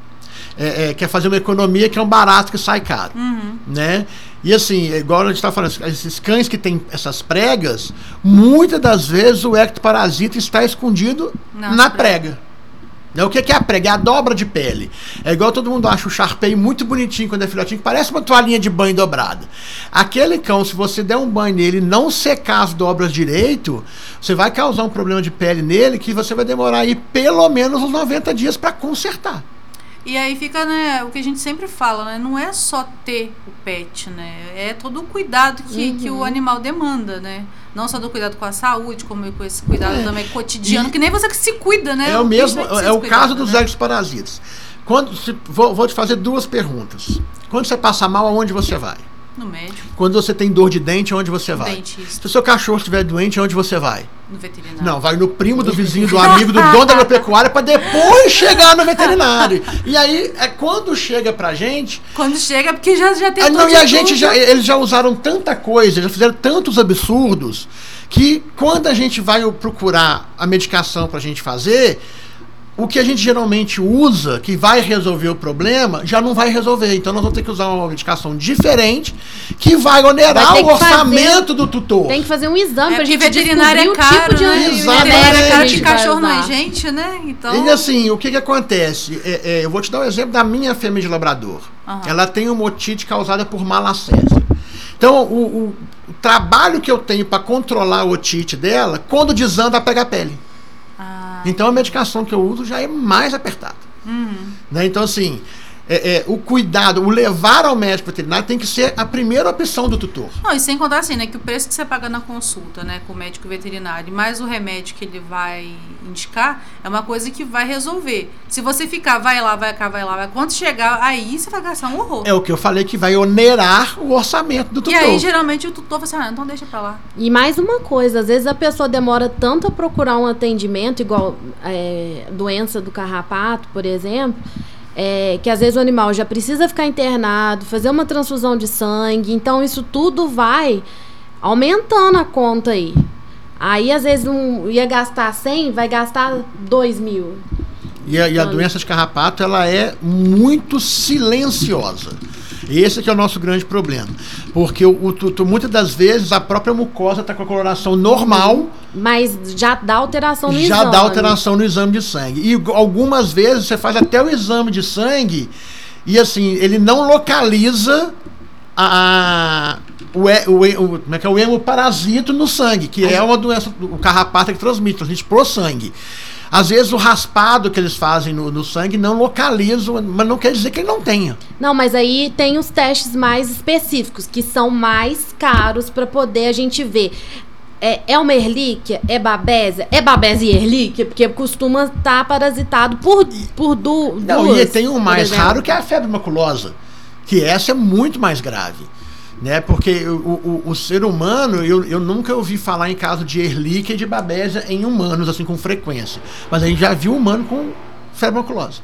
S21: É, é, quer fazer uma economia que é um barato que sai caro.
S4: Uhum.
S21: Né? E assim, é igual a gente está falando, esses cães que têm essas pregas, muitas das vezes o ectoparasita está escondido na prega. Né? O que que é a prega? É a dobra de pele. É igual todo mundo acha o Sharpei muito bonitinho quando é filhotinho, que parece uma toalhinha de banho dobrada. Aquele cão, se você der um banho nele e não secar as dobras direito, você vai causar um problema de pele nele que você vai demorar aí pelo menos uns 90 dias para consertar.
S4: E aí fica, né, o que a gente sempre fala, né? Não é só ter o pet, né? É todo o cuidado que,
S21: Uhum.
S4: que o animal demanda, né? Não só do cuidado com a saúde, como com esse cuidado
S21: É.
S4: também cotidiano,
S21: E-
S4: que nem você que se cuida, né?
S21: É o mesmo,
S4: precisa
S21: é o caso dos
S4: né?
S21: exoparasitas. Quando se, vou, vou te fazer duas perguntas. Quando você passa mal, aonde você vai?
S4: No médico,
S21: Quando você tem dor de dente, aonde você vai?
S4: Dentista.
S21: Se o seu cachorro estiver doente, aonde você vai?
S4: no veterinário.
S21: Não, vai no primo do vizinho, do amigo, do dono da agropecuária para depois chegar no veterinário. E aí, é quando chega pra gente.
S4: Quando chega, porque já, já tem
S21: não, e a gente já, eles já usaram tanta coisa, já fizeram tantos absurdos, que quando a gente vai procurar a medicação pra gente fazer, o que a gente geralmente usa, que vai resolver o problema, já não vai resolver. Então nós vamos ter que usar uma medicação diferente, que vai onerar
S22: Vai
S21: o orçamento
S22: fazer-
S21: do tutor.
S22: Tem que fazer um exame
S4: É
S22: pra gente
S4: veterinário é
S22: descobrir o
S4: caro,
S22: tipo de
S4: né?
S21: Exatamente.
S4: Veterinário é caro
S22: vai
S4: cachorro não é gente, né? Então.
S21: E assim, o que que acontece? É, é, eu vou te dar um exemplo da minha fêmea de labrador.
S4: Aham.
S21: Ela tem uma otite causada por malacésia. Então, o, o- o trabalho que eu tenho para controlar a otite dela, quando desanda, pega a pele. Então, a medicação que eu uso já é mais apertada.
S4: Uhum.
S21: Né? Então, assim, é, é, o cuidado, o levar ao médico veterinário tem que ser a primeira opção do tutor.
S4: Não, e sem contar assim, né, que o preço que você paga na consulta, né, com o médico veterinário, mais o remédio que ele vai indicar, é uma coisa que vai resolver. Se você ficar, vai lá, vai cá, vai lá, vai, quando chegar, aí você vai gastar um horror.
S21: É o que eu falei que vai onerar o orçamento do
S4: e
S21: tutor.
S4: aí, geralmente, o tutor fala assim, ah, então deixa pra lá.
S22: E mais uma coisa, às vezes a pessoa demora tanto a procurar um atendimento, igual é, doença do carrapato, por exemplo, é, que às vezes o animal já precisa ficar internado, fazer uma transfusão de sangue, então isso tudo vai aumentando a conta aí. Aí às vezes um, ia gastar 100, vai gastar 2 mil.
S21: E a, e a
S22: Olha.
S21: doença de carrapato ela é muito silenciosa. Esse que é o nosso grande problema. Porque o, o muitas das vezes a própria mucosa está com a coloração normal,
S22: Mas já dá alteração no
S21: já
S22: exame.
S21: dá alteração no exame de sangue. E gu- algumas vezes você faz até o exame de sangue e assim, ele não localiza a, o, o, o, como é que é, o hemoparasito no sangue, que é uma doença, o carrapato que transmite, transmite pro sangue. Às vezes o raspado que eles fazem no, no sangue não localiza, mas não quer dizer que ele não tenha.
S22: Não, mas aí tem os testes mais específicos, que são mais caros para poder a gente ver. É, é uma erlíquia? É babésia? É babésia e erlíquia? Porque costuma estar parasitado por, por du,
S21: Não,
S22: duas.
S21: e tem um mais raro que é a febre maculosa, que essa é muito mais grave. Né? Porque o, o, o ser humano, eu, eu nunca ouvi falar em caso de erlíquia e de babésia em humanos, assim, com frequência. Mas a gente já viu humano com febre maculosa.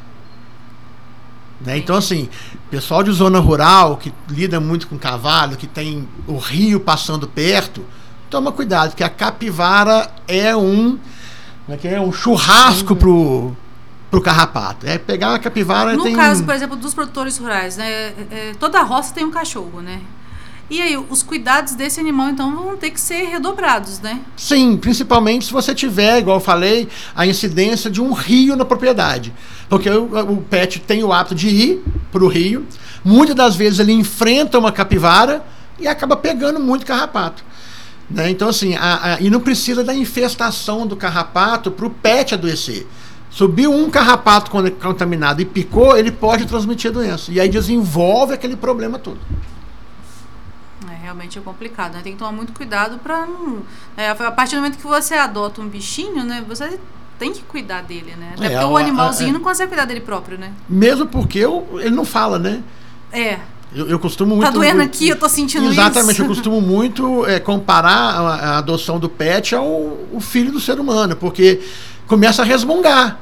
S21: Né? Então, assim, pessoal de zona rural, que lida muito com cavalo, que tem o rio passando perto, toma cuidado, que a capivara é um, como é, que é? um churrasco pro, pro carrapato. É pegar a capivara
S4: No
S21: tem
S4: caso, por exemplo, dos produtores rurais, né? é, é, toda roça tem um cachorro, né? E aí, os cuidados desse animal, então, vão ter que ser redobrados, né?
S21: Sim, principalmente se você tiver, igual eu falei, a incidência de um rio na propriedade. Porque o, o pet tem o hábito de ir para o rio, muitas das vezes ele enfrenta uma capivara e acaba pegando muito carrapato. Né? Então, assim, a- a- e não precisa da infestação do carrapato para o pet adoecer. Subiu um carrapato con- contaminado e picou, ele pode transmitir a doença. E aí desenvolve aquele problema todo.
S4: Realmente é complicado, né? Tem que tomar muito cuidado para não. é, a partir do momento que você adota um bichinho, né? Você tem que cuidar dele, né? Até
S21: É,
S4: porque o
S21: a- a-
S4: animalzinho
S21: é.
S4: não consegue cuidar dele próprio, né?
S21: Mesmo porque eu- ele não fala, né?
S4: É.
S21: Eu, eu costumo muito.
S4: Tá doendo aqui, eu tô sentindo
S21: Exatamente,
S4: isso.
S21: eu costumo muito é, comparar a, a adoção do pet ao o filho do ser humano, porque começa a resmungar.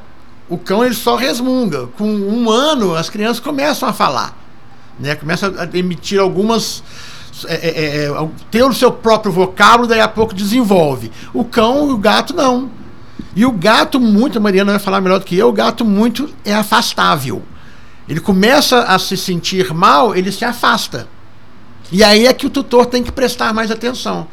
S21: O cão ele só resmunga. Com um ano, as crianças começam a falar, né? Começa a emitir algumas. É, é, é, ter o seu próprio vocábulo, daí a pouco desenvolve. O cão e o gato não. E o gato muito, a Mariana vai falar melhor do que eu, o gato muito é afastável. Ele começa a se sentir mal, ele se afasta. E aí é que o tutor tem que prestar mais atenção.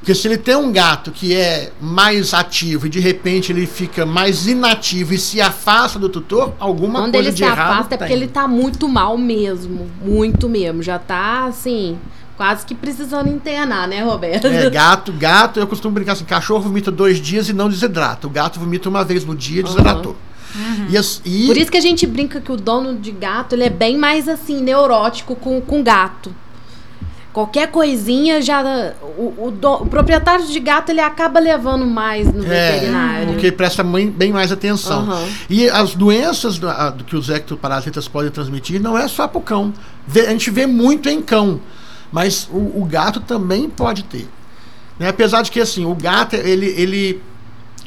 S21: Porque se ele tem um gato que é mais ativo e de repente ele fica mais inativo e se afasta do tutor, alguma
S22: Quando
S21: coisa
S22: ele
S21: de
S22: se
S21: errado
S22: afasta é porque
S21: tem.
S22: ele tá muito mal mesmo. Muito mesmo. Já tá assim, quase que precisando internar, né, Roberto?
S21: É, gato, gato, eu costumo brincar assim, cachorro vomita dois dias e não desidrata. O gato vomita uma vez no dia e desidratou. E, as- e-
S22: Por isso que a gente brinca que o dono de gato ele é bem mais assim, neurótico com, com gato. Qualquer coisinha já. O, o do- o proprietário de gato ele acaba levando mais no
S21: É,
S22: veterinário.
S21: porque presta bem, mais atenção.
S22: Aham.
S21: E as doenças do, a- que os ectoparasitas podem transmitir não é só para o cão. A gente vê muito em cão, mas o, o gato também pode ter. Né? Apesar de que assim, o gato, ele, ele.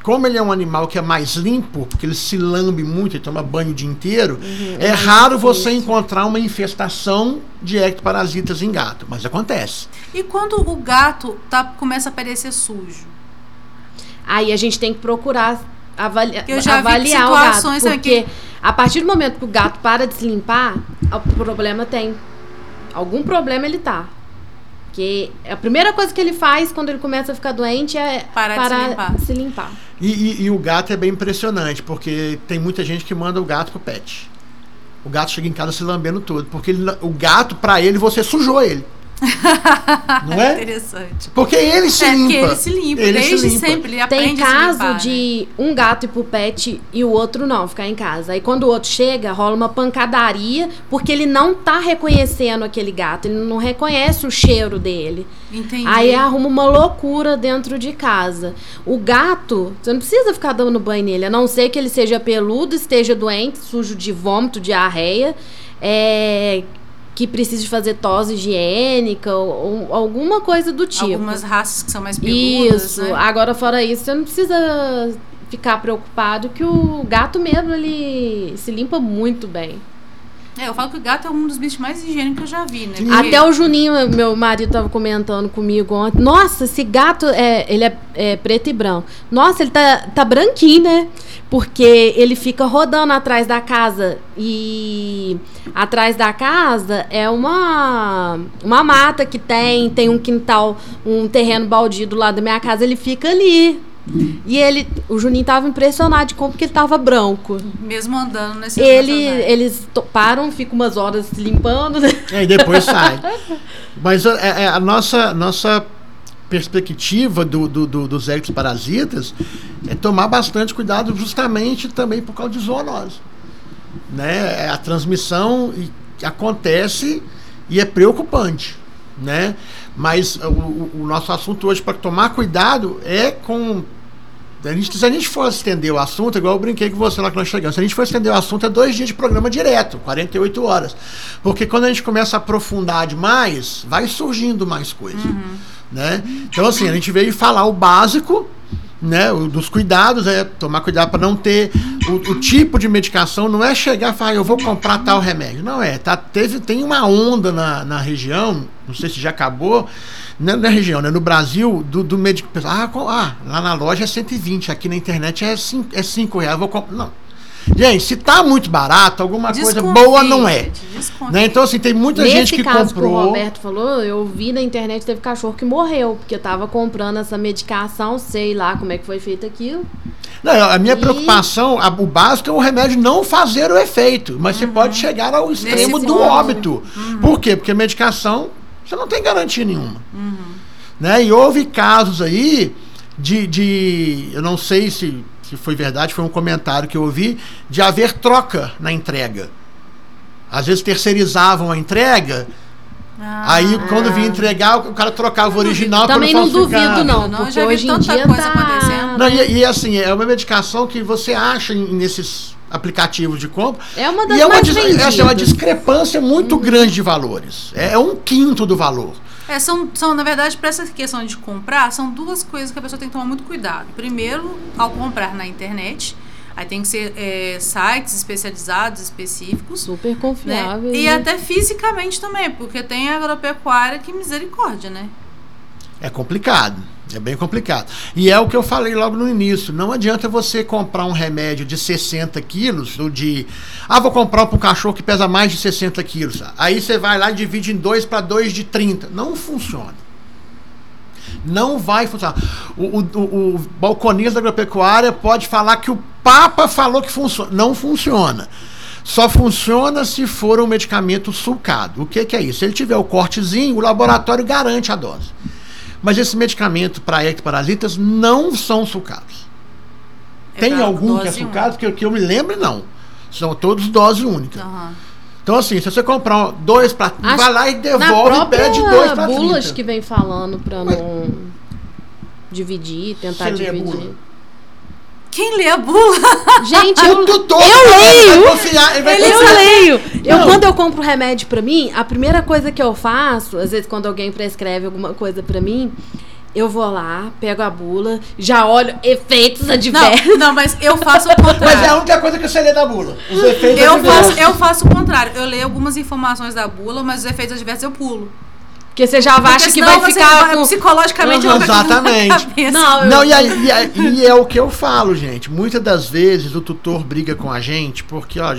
S21: Como ele é um animal que é mais limpo, porque ele se lambe muito, ele toma banho o dia inteiro, é
S4: é mais
S21: raro você
S4: difícil.
S21: encontrar uma infestação de ectoparasitas em gato, mas acontece.
S4: E quando o gato tá, começa a parecer sujo?
S22: Aí a gente tem que procurar avalia-
S4: Eu já vi
S22: avaliar o gato.
S4: situações
S22: Porque
S4: aqui-
S22: a partir do momento que o gato para de se limpar, o problema tem. Algum problema ele tá. Porque a primeira coisa que ele faz quando ele começa a ficar doente é
S4: Parar de se limpar.
S22: se limpar.
S21: E, e- e o gato é bem impressionante, porque tem muita gente que manda o gato pro pet. O gato chega em casa se lambendo todo, porque ele o gato, pra ele, você sujou ele. Não é?
S4: Interessante.
S21: Porque ele se
S4: é,
S21: limpa.
S4: Porque ele se limpa,
S21: Ele se
S4: desde
S21: limpa.
S4: sempre. Ele
S22: Tem
S4: aprende a se
S22: caso
S4: limpar, né?
S22: de um gato ir pro pet e o outro não, ficar em casa. Aí quando o outro chega, rola uma pancadaria, porque ele não tá reconhecendo aquele gato, ele não reconhece o cheiro dele.
S4: Entendi.
S22: Aí arruma uma loucura dentro de casa. O gato, você não precisa ficar dando banho nele, a não ser que ele seja peludo, esteja doente, sujo de vômito, diarreia, é, que precise fazer tosse higiênica ou, ou alguma coisa do tipo.
S4: Algumas raças que são mais peludas,
S22: Isso.
S4: né?
S22: Agora, fora isso, você não precisa ficar preocupado que o gato mesmo, ele se limpa muito bem.
S4: É, eu falo que o gato é um dos bichos mais higiênicos que eu já vi, né? Porque-
S22: Até o Juninho, meu marido, tava comentando comigo ontem. Nossa, esse gato, é, ele é, é preto e branco. Nossa, ele tá, tá branquinho, né? Porque ele fica rodando atrás da casa. E atrás da casa é uma, uma mata que tem. Tem um quintal, um terreno baldio do lado da minha casa. Ele fica ali. E ele, o Juninho tava impressionado de como que ele tava branco.
S4: Mesmo andando nesse
S22: Ele, eles param, ficam umas horas se limpando, né?
S21: É, e depois sai. Mas é, é, a nossa, nossa perspectiva do, do, do, dos ectoparasitas é tomar bastante cuidado justamente também por causa de zoonose. Né? É, A transmissão e- acontece e é preocupante. Né? Mas o, o- o nosso assunto hoje para tomar cuidado é com a gente, se a gente for estender o assunto, igual eu brinquei com você lá que nós chegamos, se a gente for estender o assunto, é dois dias de programa direto, 48 horas. Porque quando a gente começa a aprofundar demais, vai surgindo mais coisa. Né? Então, assim, a gente veio falar o básico, né, dos cuidados, é tomar cuidado para não ter o, o tipo de medicação, não é chegar e falar, "Ah, eu vou comprar tal remédio. Não é, tá, teve, tem uma onda na, na região, não sei se já acabou, na, na região, né, no Brasil, do, do médico. Ah, ah, lá na loja é 120, aqui na internet é 5 é reais, eu vou comprar. Não. Gente, se tá muito barato, alguma coisa
S4: Desconfie,
S21: boa não é. Né? Então, assim, tem muita
S22: Nesse
S21: gente que
S22: caso que o
S21: comprou.
S22: Roberto falou, eu vi na internet teve cachorro que morreu, porque tava comprando essa medicação, sei lá como é que foi feito aquilo.
S21: Não, a minha
S22: E-
S21: preocupação, a- o básico é o remédio não fazer o efeito, mas você pode chegar ao extremo
S4: Nesse
S21: do óbito. Por quê? Porque a medicação você não tem garantia nenhuma. Né? E houve casos aí de, de. Eu não sei se, se foi verdade, foi um comentário que eu ouvi, de haver troca na entrega. Às vezes terceirizavam a entrega. Aí, quando vinha entregar, o cara trocava o original
S22: Também
S21: pelo
S22: não
S21: falsificado.
S22: duvido, não,
S4: Não,
S22: porque
S4: já vi
S22: hoje em
S4: tanta
S22: dia
S4: coisa
S22: tá...
S4: acontecendo.
S21: Não, e, e, assim, é uma medicação que você acha nesses aplicativos de compra.
S22: É uma das
S21: e é uma,
S22: vendidas.
S21: essa é uma discrepância muito grande de valores. É, é um quinto do valor.
S4: É, são, são, na verdade, para essa questão de comprar, são duas coisas que a pessoa tem que tomar muito cuidado. Primeiro, ao comprar na internet, aí tem que ser é, sites especializados, específicos.
S22: Super
S4: né?
S22: confiável.
S4: E
S22: né?
S4: até fisicamente também, porque tem a agropecuária que misericórdia, né?
S21: É complicado. É bem complicado. E é o que eu falei logo no início. Não adianta você comprar um remédio de 60 quilos, ou de. Ah, vou comprar para um cachorro que pesa mais de 60 quilos. Aí você vai lá e divide em dois para dois de 30. Não funciona. Não vai funcionar. O, o, o, o balconista da agropecuária pode falar que o Papa falou que funciona. Não funciona. Só funciona se for um medicamento sulcado. O que, que é isso? Se ele tiver o cortezinho, o laboratório garante a dose. Mas esse medicamento para ectoparasitas não são sulcados.
S4: É
S21: Tem algum que é
S4: dose
S21: sulcado? Que, eu- que eu me lembre, não. São todos dose única.
S4: Aham.
S21: Então, assim, se você comprar dois para.
S22: Acho-
S21: Vai lá e devolve e pede dois para
S22: bulas
S21: 30.
S22: que vem falando pra não dividir, tentar dividir.
S4: Quem lê a bula?
S22: Gente, eu,
S21: tutor
S22: eu
S21: vai
S22: leio!
S21: confiar, ele
S22: eu leio! Eu,
S21: Não.
S22: quando eu compro remédio pra mim, a primeira coisa que eu faço, às vezes quando alguém prescreve alguma coisa pra mim, eu vou lá, pego a bula, já olho efeitos adversos.
S4: Não, não, mas eu faço o contrário.
S21: Mas é a única coisa que você lê da bula. Os efeitos
S4: Eu
S21: adversos.
S4: faço, eu faço o contrário. Eu leio algumas informações da bula, mas os efeitos adversos eu pulo.
S22: Porque você já acha que vai ficar
S4: vai-
S22: com...
S4: psicologicamente
S21: Uhum, exatamente.
S22: Não, eu-
S21: Não, e, aí- e aí- e é o que eu falo, gente. Muitas das vezes o tutor briga com a gente porque, ó,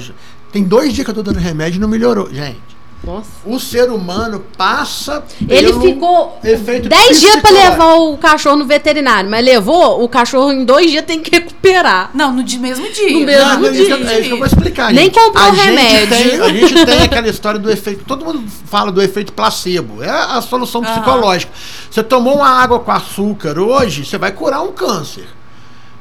S21: tem dois dias que eu tô dando remédio e não melhorou. Gente,
S22: Nossa.
S21: o ser humano passa
S22: Ele
S21: pelo
S22: ficou
S21: efeito
S22: 10 dias
S21: psicológico.
S22: levar o cachorro no veterinário, mas levou, o cachorro em dois dias tem que recuperar.
S4: Não, no di- mesmo dia.
S22: No mesmo
S21: Não, isso,
S22: dia.
S21: é isso que eu vou explicar,
S22: Nem
S21: gente.
S22: comprou
S21: a
S22: remédio.
S21: Gente tem, a gente tem aquela história do efeito. Todo mundo fala do efeito placebo. É a solução
S4: Aham.
S21: psicológica. Você tomou uma água com açúcar hoje, você vai curar um câncer.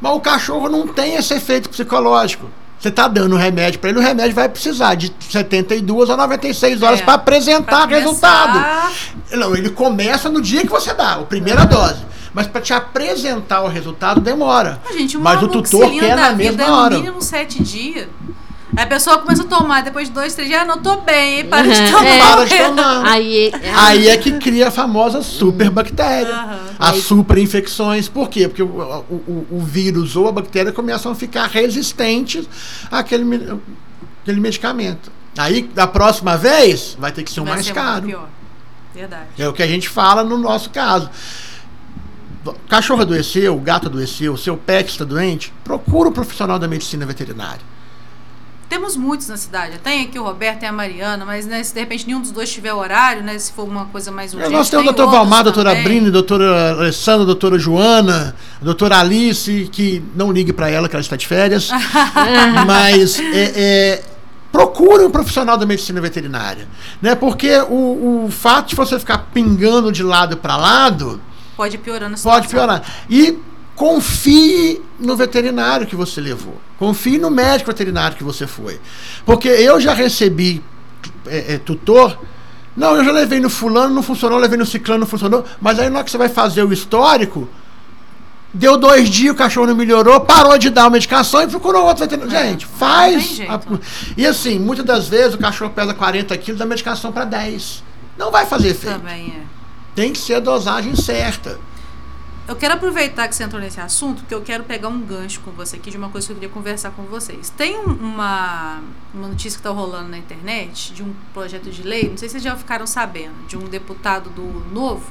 S21: Mas o cachorro não tem esse efeito psicológico. Você está dando remédio para ele, o remédio vai precisar de 72 a 96 horas
S4: É,
S21: para apresentar
S4: pra
S21: resultado. Não, ele começa no dia que você dá, a primeira dose. Mas para te apresentar o resultado demora.
S4: Ah, gente,
S21: Mas o tutor quer na
S4: vida
S21: mesma
S4: no
S21: hora.
S4: mínimo sete dias. Aí a pessoa começa a tomar, depois de dois, três dias, ah, não tô bem, hein? para de
S22: Uhum,
S4: tomar.
S22: é.
S21: Para de tomar.
S22: Aí,
S21: Aí é que cria a famosa superbactéria. As superinfecções. Por quê? Porque o, o, o- o vírus ou a bactéria começam a ficar resistentes àquele, àquele medicamento. Aí, da próxima vez, vai ter que ser um
S4: Vai
S21: mais
S4: ser
S21: caro.
S4: pior. Verdade.
S21: É o que a gente fala no nosso caso. Cachorro adoeceu, gato adoeceu, seu pet está doente, procura um profissional da medicina veterinária.
S4: Temos muitos na cidade. Tem aqui o Roberto, tem a Mariana, mas né, se de repente nenhum dos dois tiver horário, né? Se for uma coisa mais urgente.
S21: Nós temos o doutor Valmar, a doutora. Brine, a doutora Alessandra, a doutora Joana, a doutora Alice, que não ligue para ela, que ela está de férias. mas é, é, procure um profissional da medicina veterinária. Né? Porque o, o fato de você ficar pingando de lado para lado
S4: Pode situação.
S21: pode piorar. E confie no veterinário que você levou. Confie no médico veterinário que você foi. Porque eu já recebi é, é, tutor. Não, eu já levei no fulano, não funcionou, levei no ciclano, não funcionou. Mas aí na hora que você vai fazer o histórico, deu dois dias, o cachorro não melhorou, parou de dar a medicação e procurou outro veterinário. Gente, faz. a- e assim, muitas das vezes o cachorro pesa 40 quilos, dá medicação para 10. Não vai fazer efeito.
S4: Também é.
S21: Tem que ser a dosagem certa.
S4: Eu quero aproveitar que você entrou nesse assunto, porque eu quero pegar um gancho com você aqui de uma coisa que eu queria conversar com vocês. Tem um- uma, uma notícia que está rolando na internet de um projeto de lei, não sei se vocês já ficaram sabendo, de um deputado do Novo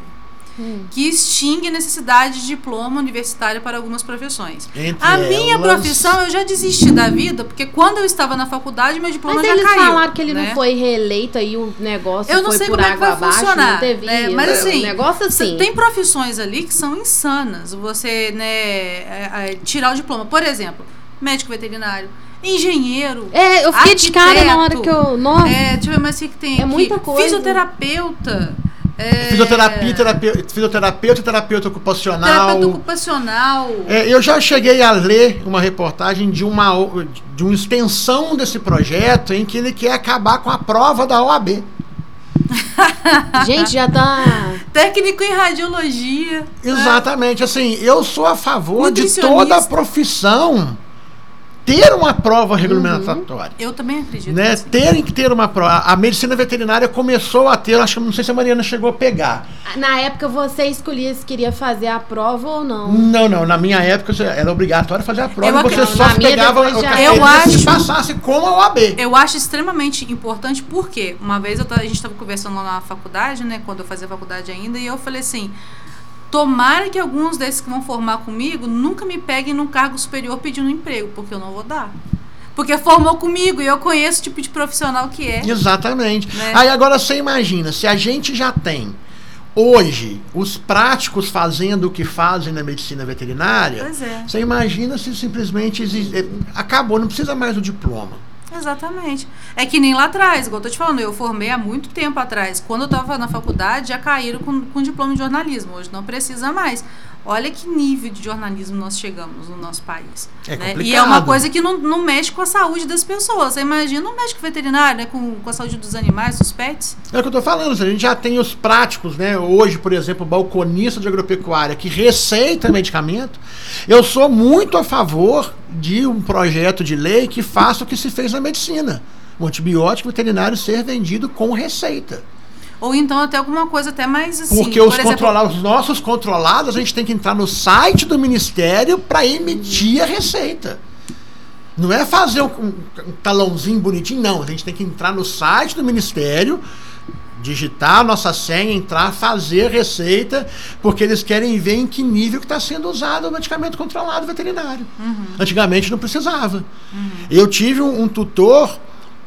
S4: que extingue a necessidade de diploma universitário para algumas profissões.
S21: Entre
S4: a minha
S21: elas-
S4: profissão eu já desisti da vida, porque quando eu estava na faculdade meu diploma
S22: Mas
S4: já
S22: eles
S4: caiu.
S22: falaram que ele
S4: né?
S22: não foi reeleito aí o negócio
S4: Eu não
S22: foi
S4: sei
S22: por
S4: como é que
S22: água
S4: vai
S22: abaixo,
S4: funcionar.
S22: não teve
S4: né? Mas assim,
S22: um negócio assim.
S4: tem profissões ali que são insanas. Você, né, é, é, tirar o diploma. Por exemplo, médico veterinário, engenheiro.
S22: É, eu fiquei de cara na hora que eu- nossa.
S4: É, deixa eu ver mais o que que tem.
S22: É
S4: aqui.
S22: muita coisa.
S4: Fisioterapeuta. É,
S21: Fisioterapia, terapeuta, fisioterapeuta e terapeuta ocupacional.
S4: Terapeuta ocupacional.
S21: É, eu já cheguei a ler uma reportagem de uma, de uma extensão desse projeto em que ele quer acabar com a prova da OAB.
S22: Gente, já tá.
S4: Técnico em radiologia.
S21: Exatamente. Assim, eu sou a favor de toda a profissão ter uma prova regulamentatória.
S4: Eu também acredito.
S21: Né?
S4: nisso.
S21: Terem que ter uma prova. A medicina veterinária começou a ter, acho que não sei se a Mariana chegou a pegar.
S22: Na época você escolhia se queria fazer a prova ou não.
S21: Não, não. Na minha época era obrigatório fazer a prova.
S4: Eu
S21: e você só pegava
S22: já-
S4: Eu acho-
S21: se passasse com a OAB.
S4: Eu acho extremamente importante porque uma vez eu a gente estava conversando lá na faculdade, né, quando eu fazia faculdade ainda, e eu falei assim: tomara que alguns desses que vão formar comigo nunca me peguem num cargo superior pedindo emprego, porque eu não vou dar. Porque formou comigo e eu conheço o tipo de profissional que é.
S21: Exatamente.
S4: Né?
S21: Aí agora você imagina, se a gente já tem hoje, os práticos fazendo o que fazem na medicina veterinária,
S4: é.
S21: você imagina se simplesmente exi- eh, acabou, não precisa mais do diploma.
S4: Exatamente. É que nem lá atrás, igual eu tô te falando, eu formei há muito tempo atrás. Quando eu tava na faculdade, já caíram com, com diploma de jornalismo. Hoje não precisa mais. Olha que nível de jornalismo nós chegamos no nosso país.
S21: É
S4: né? E é uma coisa que não, não mexe com a saúde das pessoas. Você imagina um médico veterinário, né? Com, com a saúde dos animais, dos pets.
S21: É o que eu tô falando, a gente já tem os práticos, né? Hoje, por exemplo, o balconista de agropecuária que receita medicamento. Eu sou muito a favor de um projeto de lei que faça o que se fez na medicina. O antibiótico veterinário ser vendido com receita.
S4: Ou então até alguma coisa até mais assim.
S21: Porque
S4: por
S21: os,
S4: exemplo,
S21: controlados, os nossos controlados, a gente tem que entrar no site do Ministério para emitir a receita. Não é fazer um, um- talãozinho bonitinho, não. A gente tem que entrar no site do Ministério, digitar a nossa senha, entrar, fazer a receita, porque eles querem ver em que nível que está sendo usado o medicamento controlado veterinário. Antigamente não precisava. Eu tive um, um tutor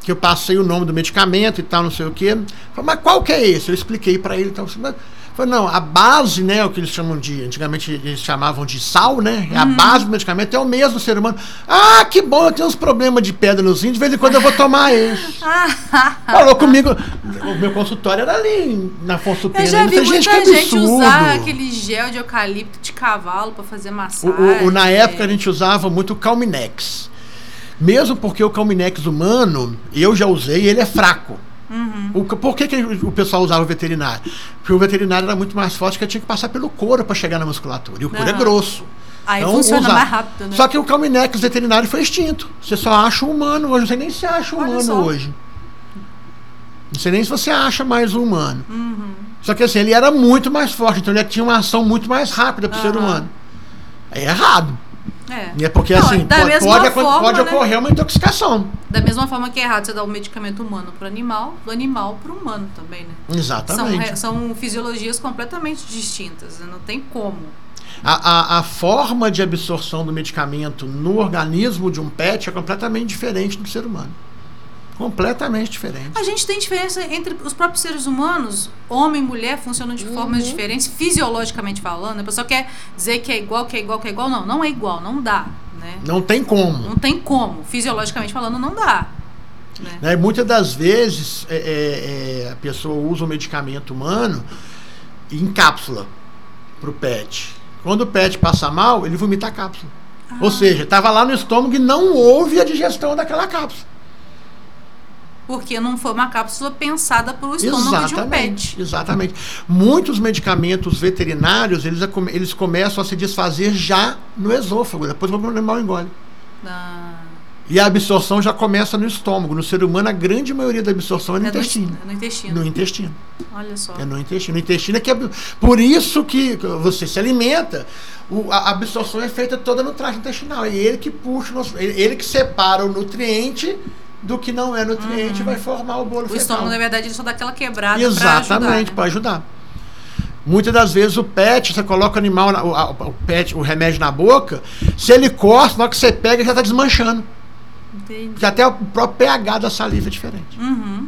S21: que eu passei o nome do medicamento e tal, não sei o quê. Falei, mas qual que é esse? Eu expliquei para ele. Então, mas- Falei, não, a base, né, o que eles chamam de, antigamente eles chamavam de sal, né? A base do medicamento é o mesmo ser humano. Ah, que bom, eu tenho uns problemas de pedra nos rins, de vez em quando eu vou tomar esse. Falou comigo, o meu consultório era ali, na Afonso Pena.
S4: Eu já vi muita
S21: que é
S4: gente usar aquele gel de eucalipto de cavalo para fazer
S21: O-
S4: massagem.
S21: o- o- na época a gente usava muito o Calminex. Mesmo porque o Calminex humano, eu já usei, ele é fraco.
S4: Uhum.
S21: O, por que, que o pessoal usava o veterinário? Porque o veterinário era muito mais forte que eu tinha que passar pelo couro para chegar na musculatura. E o couro é
S4: Aham.
S21: grosso.
S4: Aí
S21: Então,
S4: funciona
S21: usar.
S4: mais rápido, né?
S21: Só que o Calminex veterinário foi extinto. Você só acha o humano hoje. Não sei nem se acha
S4: Olha
S21: humano
S4: só.
S21: hoje. Não sei nem se você acha mais o humano.
S4: Uhum.
S21: Só que assim, ele era muito mais forte, então ele tinha uma ação muito mais rápida para o ser humano. É errado.
S4: É.
S21: E é porque
S4: Não,
S21: assim, pode, pode,
S4: forma,
S21: pode
S4: né?
S21: ocorrer uma intoxicação.
S4: Da mesma forma que é errado você dar um medicamento humano para animal, do animal para o humano também, né?
S21: Exatamente.
S4: São, são fisiologias completamente distintas, né? não tem como.
S21: A, a, a forma de absorção do medicamento no organismo de um pet é completamente diferente do ser humano. Completamente diferente.
S4: A gente tem diferença entre os próprios seres humanos, homem e mulher funcionam de formas
S21: Uhum.
S4: diferentes, fisiologicamente falando. A pessoa quer dizer que é igual, que é igual, que é igual. Não, não é igual, não dá. Né?
S21: Não tem como.
S4: Não tem como. Fisiologicamente falando, não dá.
S21: Né? E muitas das vezes é, é, é, a pessoa usa o medicamento humano em cápsula para o pet. Quando o pet passa mal, ele vomita a cápsula.
S4: Ah.
S21: Ou seja, estava lá no estômago e não houve a digestão daquela cápsula.
S4: Porque não foi uma cápsula pensada para o estômago de um pet.
S21: Exatamente. Muitos medicamentos veterinários, eles, eles começam a se desfazer já no esôfago, depois o animal engole.
S4: Ah,
S21: E a absorção já começa no estômago. No ser humano, a grande maioria da absorção é no
S4: é, no,
S21: intestino.
S4: é no intestino.
S21: No intestino.
S4: Olha só.
S21: É no intestino. No intestino é que. ab- Por isso que você se alimenta, o- a absorção é feita toda no trato intestinal. É ele que puxa, ele ele que separa o nutriente do que não é nutriente e vai formar o bolo
S4: Uhum. O
S21: fecal.
S4: estômago, na verdade, ele só dá aquela quebrada
S21: Exatamente,
S4: para
S21: para ajudar. Muitas das vezes o pet, você coloca o animal, na- o, a- o pet, o remédio na boca, se ele corta, na hora que você pega, já está desmanchando.
S4: Entendi.
S21: Porque até o próprio pH da saliva é diferente.
S4: Uhum.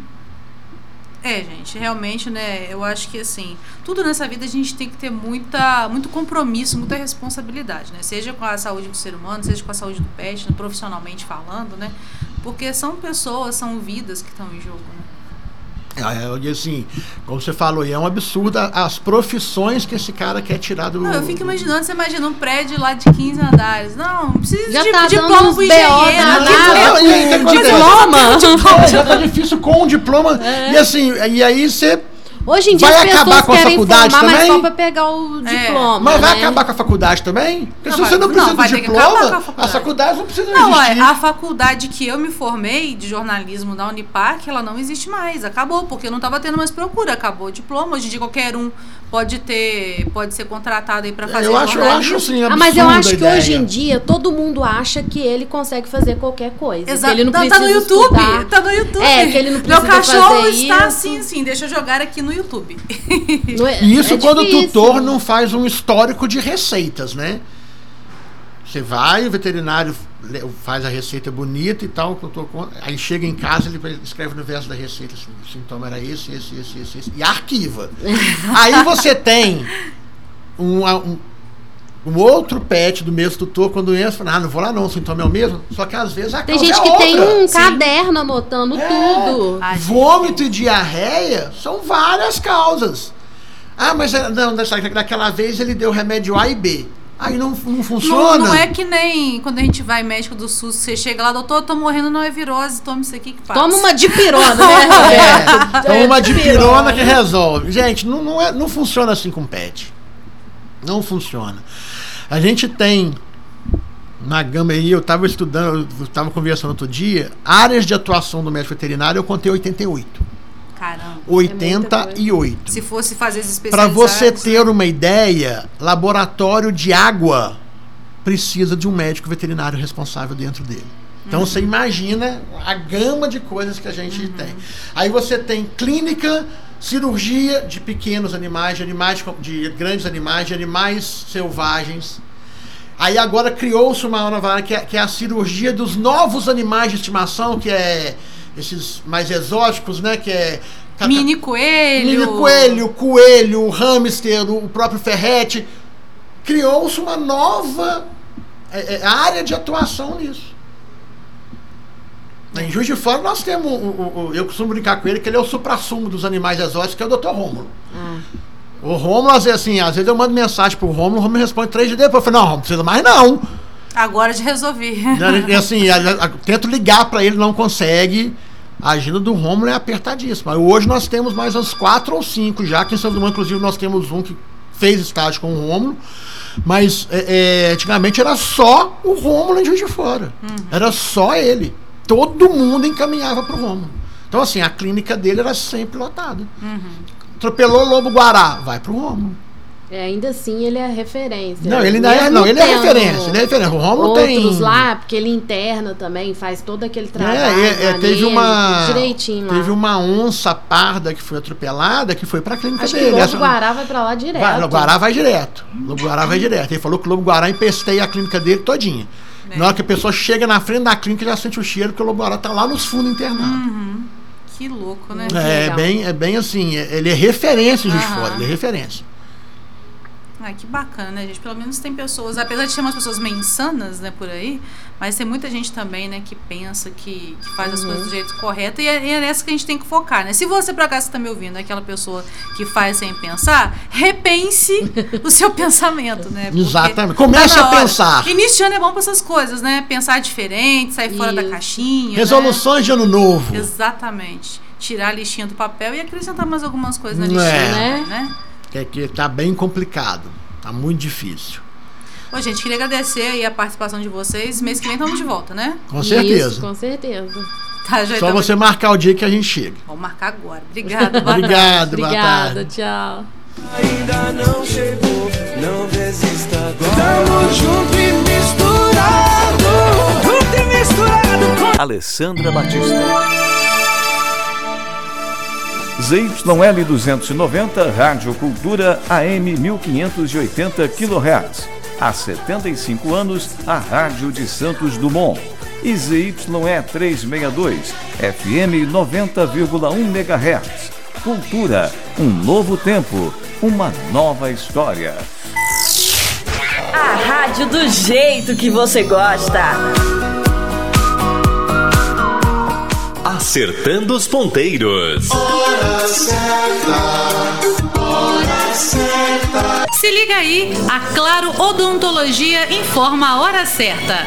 S4: É, gente, realmente, né? Eu acho que assim, tudo nessa vida a gente tem que ter muita, muito compromisso, muita responsabilidade, né? Seja com a saúde do ser humano, seja com a saúde do pet, né? profissionalmente falando, né? Porque são pessoas, são vidas que estão em jogo, né?
S21: É, e assim, como você falou, e é um absurdo as profissões que esse cara quer tirar do.
S4: Não, eu fico imaginando, você imagina um prédio lá de 15 andares. Não, não precisa
S22: Já
S4: de
S22: tá
S4: diploma pro engenheiro.
S21: Não?
S22: Diploma?
S21: É, já tá difícil com o diploma. E assim, e aí você.
S22: Hoje em dia
S21: Vai
S22: as
S21: acabar
S22: pessoas
S21: com a
S22: querem
S21: faculdade
S22: formar, mas
S21: também?
S22: só pra pegar o diploma.
S21: Mas vai
S22: né?
S21: acabar com a faculdade também? Porque se
S4: Não,
S21: você
S4: vai-
S21: não precisa
S4: não, vai
S21: do
S4: ter que acabar com a
S21: diploma,
S4: faculdade.
S21: as faculdades não precisam
S4: Não,
S21: existir.
S4: é, a faculdade que eu me formei de jornalismo da Unipac, ela não existe mais. Acabou, porque não estava tendo mais procura. Acabou o diploma. Hoje em dia qualquer um pode ter, pode ser contratado aí para fazer
S21: eu acho- eu acho, assim,
S22: Ah, mas eu acho que hoje
S21: ideia.
S22: em dia todo mundo acha que ele consegue fazer qualquer coisa.
S4: Exato.
S22: Que ele não
S4: tá,
S22: precisa
S4: tá no YouTube,
S22: estudar.
S4: tá no YouTube.
S22: É, que ele não
S4: Meu
S22: precisa
S4: cachorro
S22: fazer
S4: está
S22: isso.
S4: assim, assim, deixa eu jogar aqui no YouTube.
S22: É-
S21: isso
S22: é
S21: quando
S22: difícil.
S21: o tutor não faz um histórico de receitas, né? Você vai, o veterinário faz a receita bonita e tal, que eu tô com- aí chega em casa, ele escreve no verso da receita assim, o sintoma era esse, esse, esse, esse, esse e arquiva. aí você tem um, um, um outro pet do mesmo tutor, quando entra, fala, ah, não vou lá não, o sintoma é o mesmo, só que às vezes a
S22: Tem
S21: causa
S22: gente
S21: é
S22: que tem
S21: outra.
S22: um
S21: Sim.
S22: caderno anotando tudo.
S21: Vômito e diarreia são várias causas. Ah, mas é- não, daquela vez ele deu remédio A e B. Aí não, não funciona.
S4: Não, não é que nem quando a gente vai médico do SUS, você chega lá, doutor, eu tô morrendo, não é virose, toma isso aqui que passa.
S22: Toma uma dipirona, né?
S21: É, então uma de pirona que resolve. Gente, não, não, é, não funciona assim com pet. Não funciona. A gente tem na gama aí, eu estava estudando, eu estava conversando outro dia, áreas de atuação do médico veterinário, eu contei 88.
S4: Caramba.
S21: 88.
S4: Se fosse fazer esses
S21: Para você ter uma ideia, laboratório de água precisa de um médico veterinário responsável dentro dele. Então você imagina a gama de coisas que a gente tem. Aí você tem clínica, cirurgia de pequenos animais, de animais de grandes animais, de animais selvagens. Aí agora criou-se uma nova área que é, que é a cirurgia dos novos animais de estimação, que é esses mais exóticos, né? Que é caca-
S4: Mini coelho.
S21: Mini coelho, coelho, hamster, o próprio ferrete. Criou-se uma nova é, é, área de atuação nisso. Em Juiz de Fora nós temos, o, o- o- eu costumo brincar com ele, que ele é o supra-sumo dos animais exóticos, que é o Dr. Rômulo. O Rômulo, às vezes, assim, às vezes eu mando mensagem pro Rômulo, o Rômulo responde três dias depois. Eu falo, não, não precisa mais não.
S4: Agora de resolver.
S21: E assim, a- a- tento ligar para ele, não consegue. A agenda do Rômulo é apertadíssima. Hoje nós temos mais uns quatro ou cinco já. Aqui em São Dumont, inclusive, nós temos um que fez estágio com o Rômulo. Mas é, é, antigamente era só o Rômulo em Juiz de Fora. Era só ele. Todo mundo encaminhava pro Rômulo. Então, assim, a clínica dele era sempre lotada. Atropelou o Lobo Guará, vai pro Rômulo.
S22: É, ainda assim, ele é referência.
S21: Não, ele ainda é-
S22: Mesmo
S21: não, ele é referência, ele é referência. O Rômulo
S22: Outros
S21: tem-
S22: lá, porque ele interna também, faz todo aquele trabalho.
S21: É, é, é, teve uma
S22: Direitinho lá.
S21: teve uma onça parda que foi atropelada que foi pra clínica
S22: Acho que
S21: dele.
S22: o Lobo Guará vai pra lá direto.
S21: Vai, o Guará vai direto. O Lobo Guará vai direto. Ele falou que o Lobo Guará empesteia a clínica dele todinha. Na hora que a pessoa chega na frente da clínica, já sente o cheiro, porque o Lobo Guará tá lá nos fundos internado.
S4: Uhum. Que louco, né?
S21: É, bem, é bem assim, é- ele é referência de
S4: Aham.
S21: Fora, ele é referência.
S4: Ai, que bacana, né, gente? Pelo menos tem pessoas, apesar de ter umas pessoas meio insanas, né, por aí, mas tem muita gente também, né, que pensa, que, que faz as
S22: Uhum.
S4: coisas do jeito correto, e é, e é nessa que a gente tem que focar, né? Se você, por acaso, está me ouvindo, é aquela pessoa que faz sem pensar, repense o seu pensamento, né? Porque
S21: Exatamente. Comece
S4: tá
S21: a
S4: hora.
S21: pensar.
S4: Início de ano é bom para essas coisas, né? Pensar diferente, sair fora da
S22: Isso.
S4: caixinha. né?
S21: Resoluções de ano novo.
S4: Exatamente. Tirar a listinha do papel e acrescentar mais algumas coisas na
S21: É.
S4: listinha, né? né?
S21: Que, que tá bem complicado. Tá muito difícil.
S4: Ô, gente, queria agradecer aí a participação de vocês. Mês que vem estamos de volta, né?
S21: Com certeza.
S22: Isso, com certeza.
S4: Tá, já
S21: Só você marcar o dia que a gente chega.
S4: Vamos marcar agora. Obrigada. boa
S21: Obrigado,
S4: tarde.
S21: boa
S22: Obrigada,
S21: tarde.
S22: tchau.
S3: Ainda não chegou, não desista agora.
S12: Tamo junto e misturado, junto e misturado com
S23: Alessandra Batista. ZYL 290, Rádio Cultura AM 1580 kHz. Há 75 anos, a Rádio de Santos Dumont. E ZYE 362, FM 90,1 MHz. Cultura, um novo tempo, uma nova história.
S20: A rádio do jeito que você gosta.
S2: Acertando os ponteiros.
S12: Hora certa, hora certa.
S4: Se liga aí, a Claro Odontologia informa a hora certa.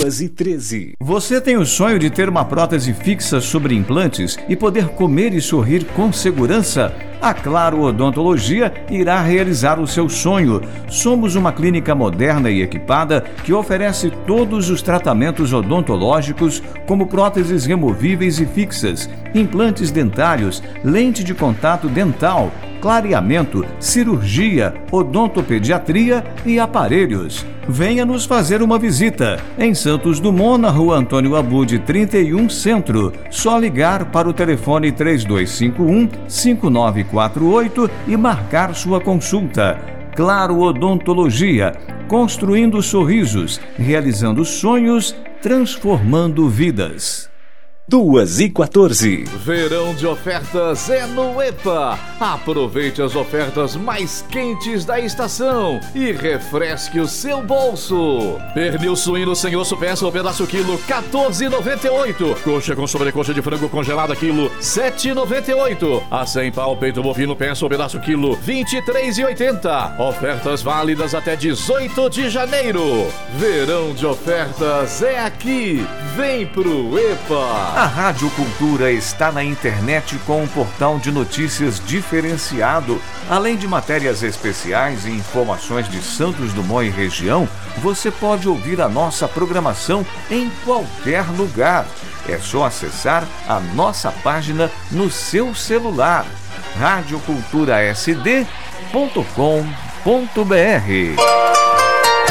S23: Duas e 13. Você tem o sonho de ter uma prótese fixa sobre implantes e poder comer e sorrir com segurança? A Claro Odontologia irá realizar o seu sonho. Somos uma clínica moderna e equipada que oferece todos os tratamentos odontológicos, como próteses removíveis e fixas, implantes dentários, lente de contato dental, clareamento, cirurgia, odontopediatria e aparelhos. Venha nos fazer uma visita em Santos Dumont, na rua Antônio Abude 31 Centro. Só ligar para o telefone 3251 5948 e marcar sua consulta. Claro Odontologia, construindo sorrisos, realizando sonhos, transformando vidas.
S24: 2 e 14.
S25: Verão de ofertas é no EPA. Aproveite as ofertas mais quentes da estação e refresque o seu bolso. Pernil suíno sem osso peça o pedaço quilo 14,98. Coxa com sobrecoxa de frango congelada quilo 7,98. A 100 pau peito bovino peça o pedaço quilo 23,80. Ofertas válidas até 18 de janeiro. Verão de ofertas é aqui. Vem pro EPA.
S23: A Rádio Cultura está na internet com um portal de notícias diferenciado. Além de matérias especiais e informações de Santos Dumont e região, você pode ouvir a nossa programação em qualquer lugar. É só acessar a nossa página no seu celular. radioculturasd.com.br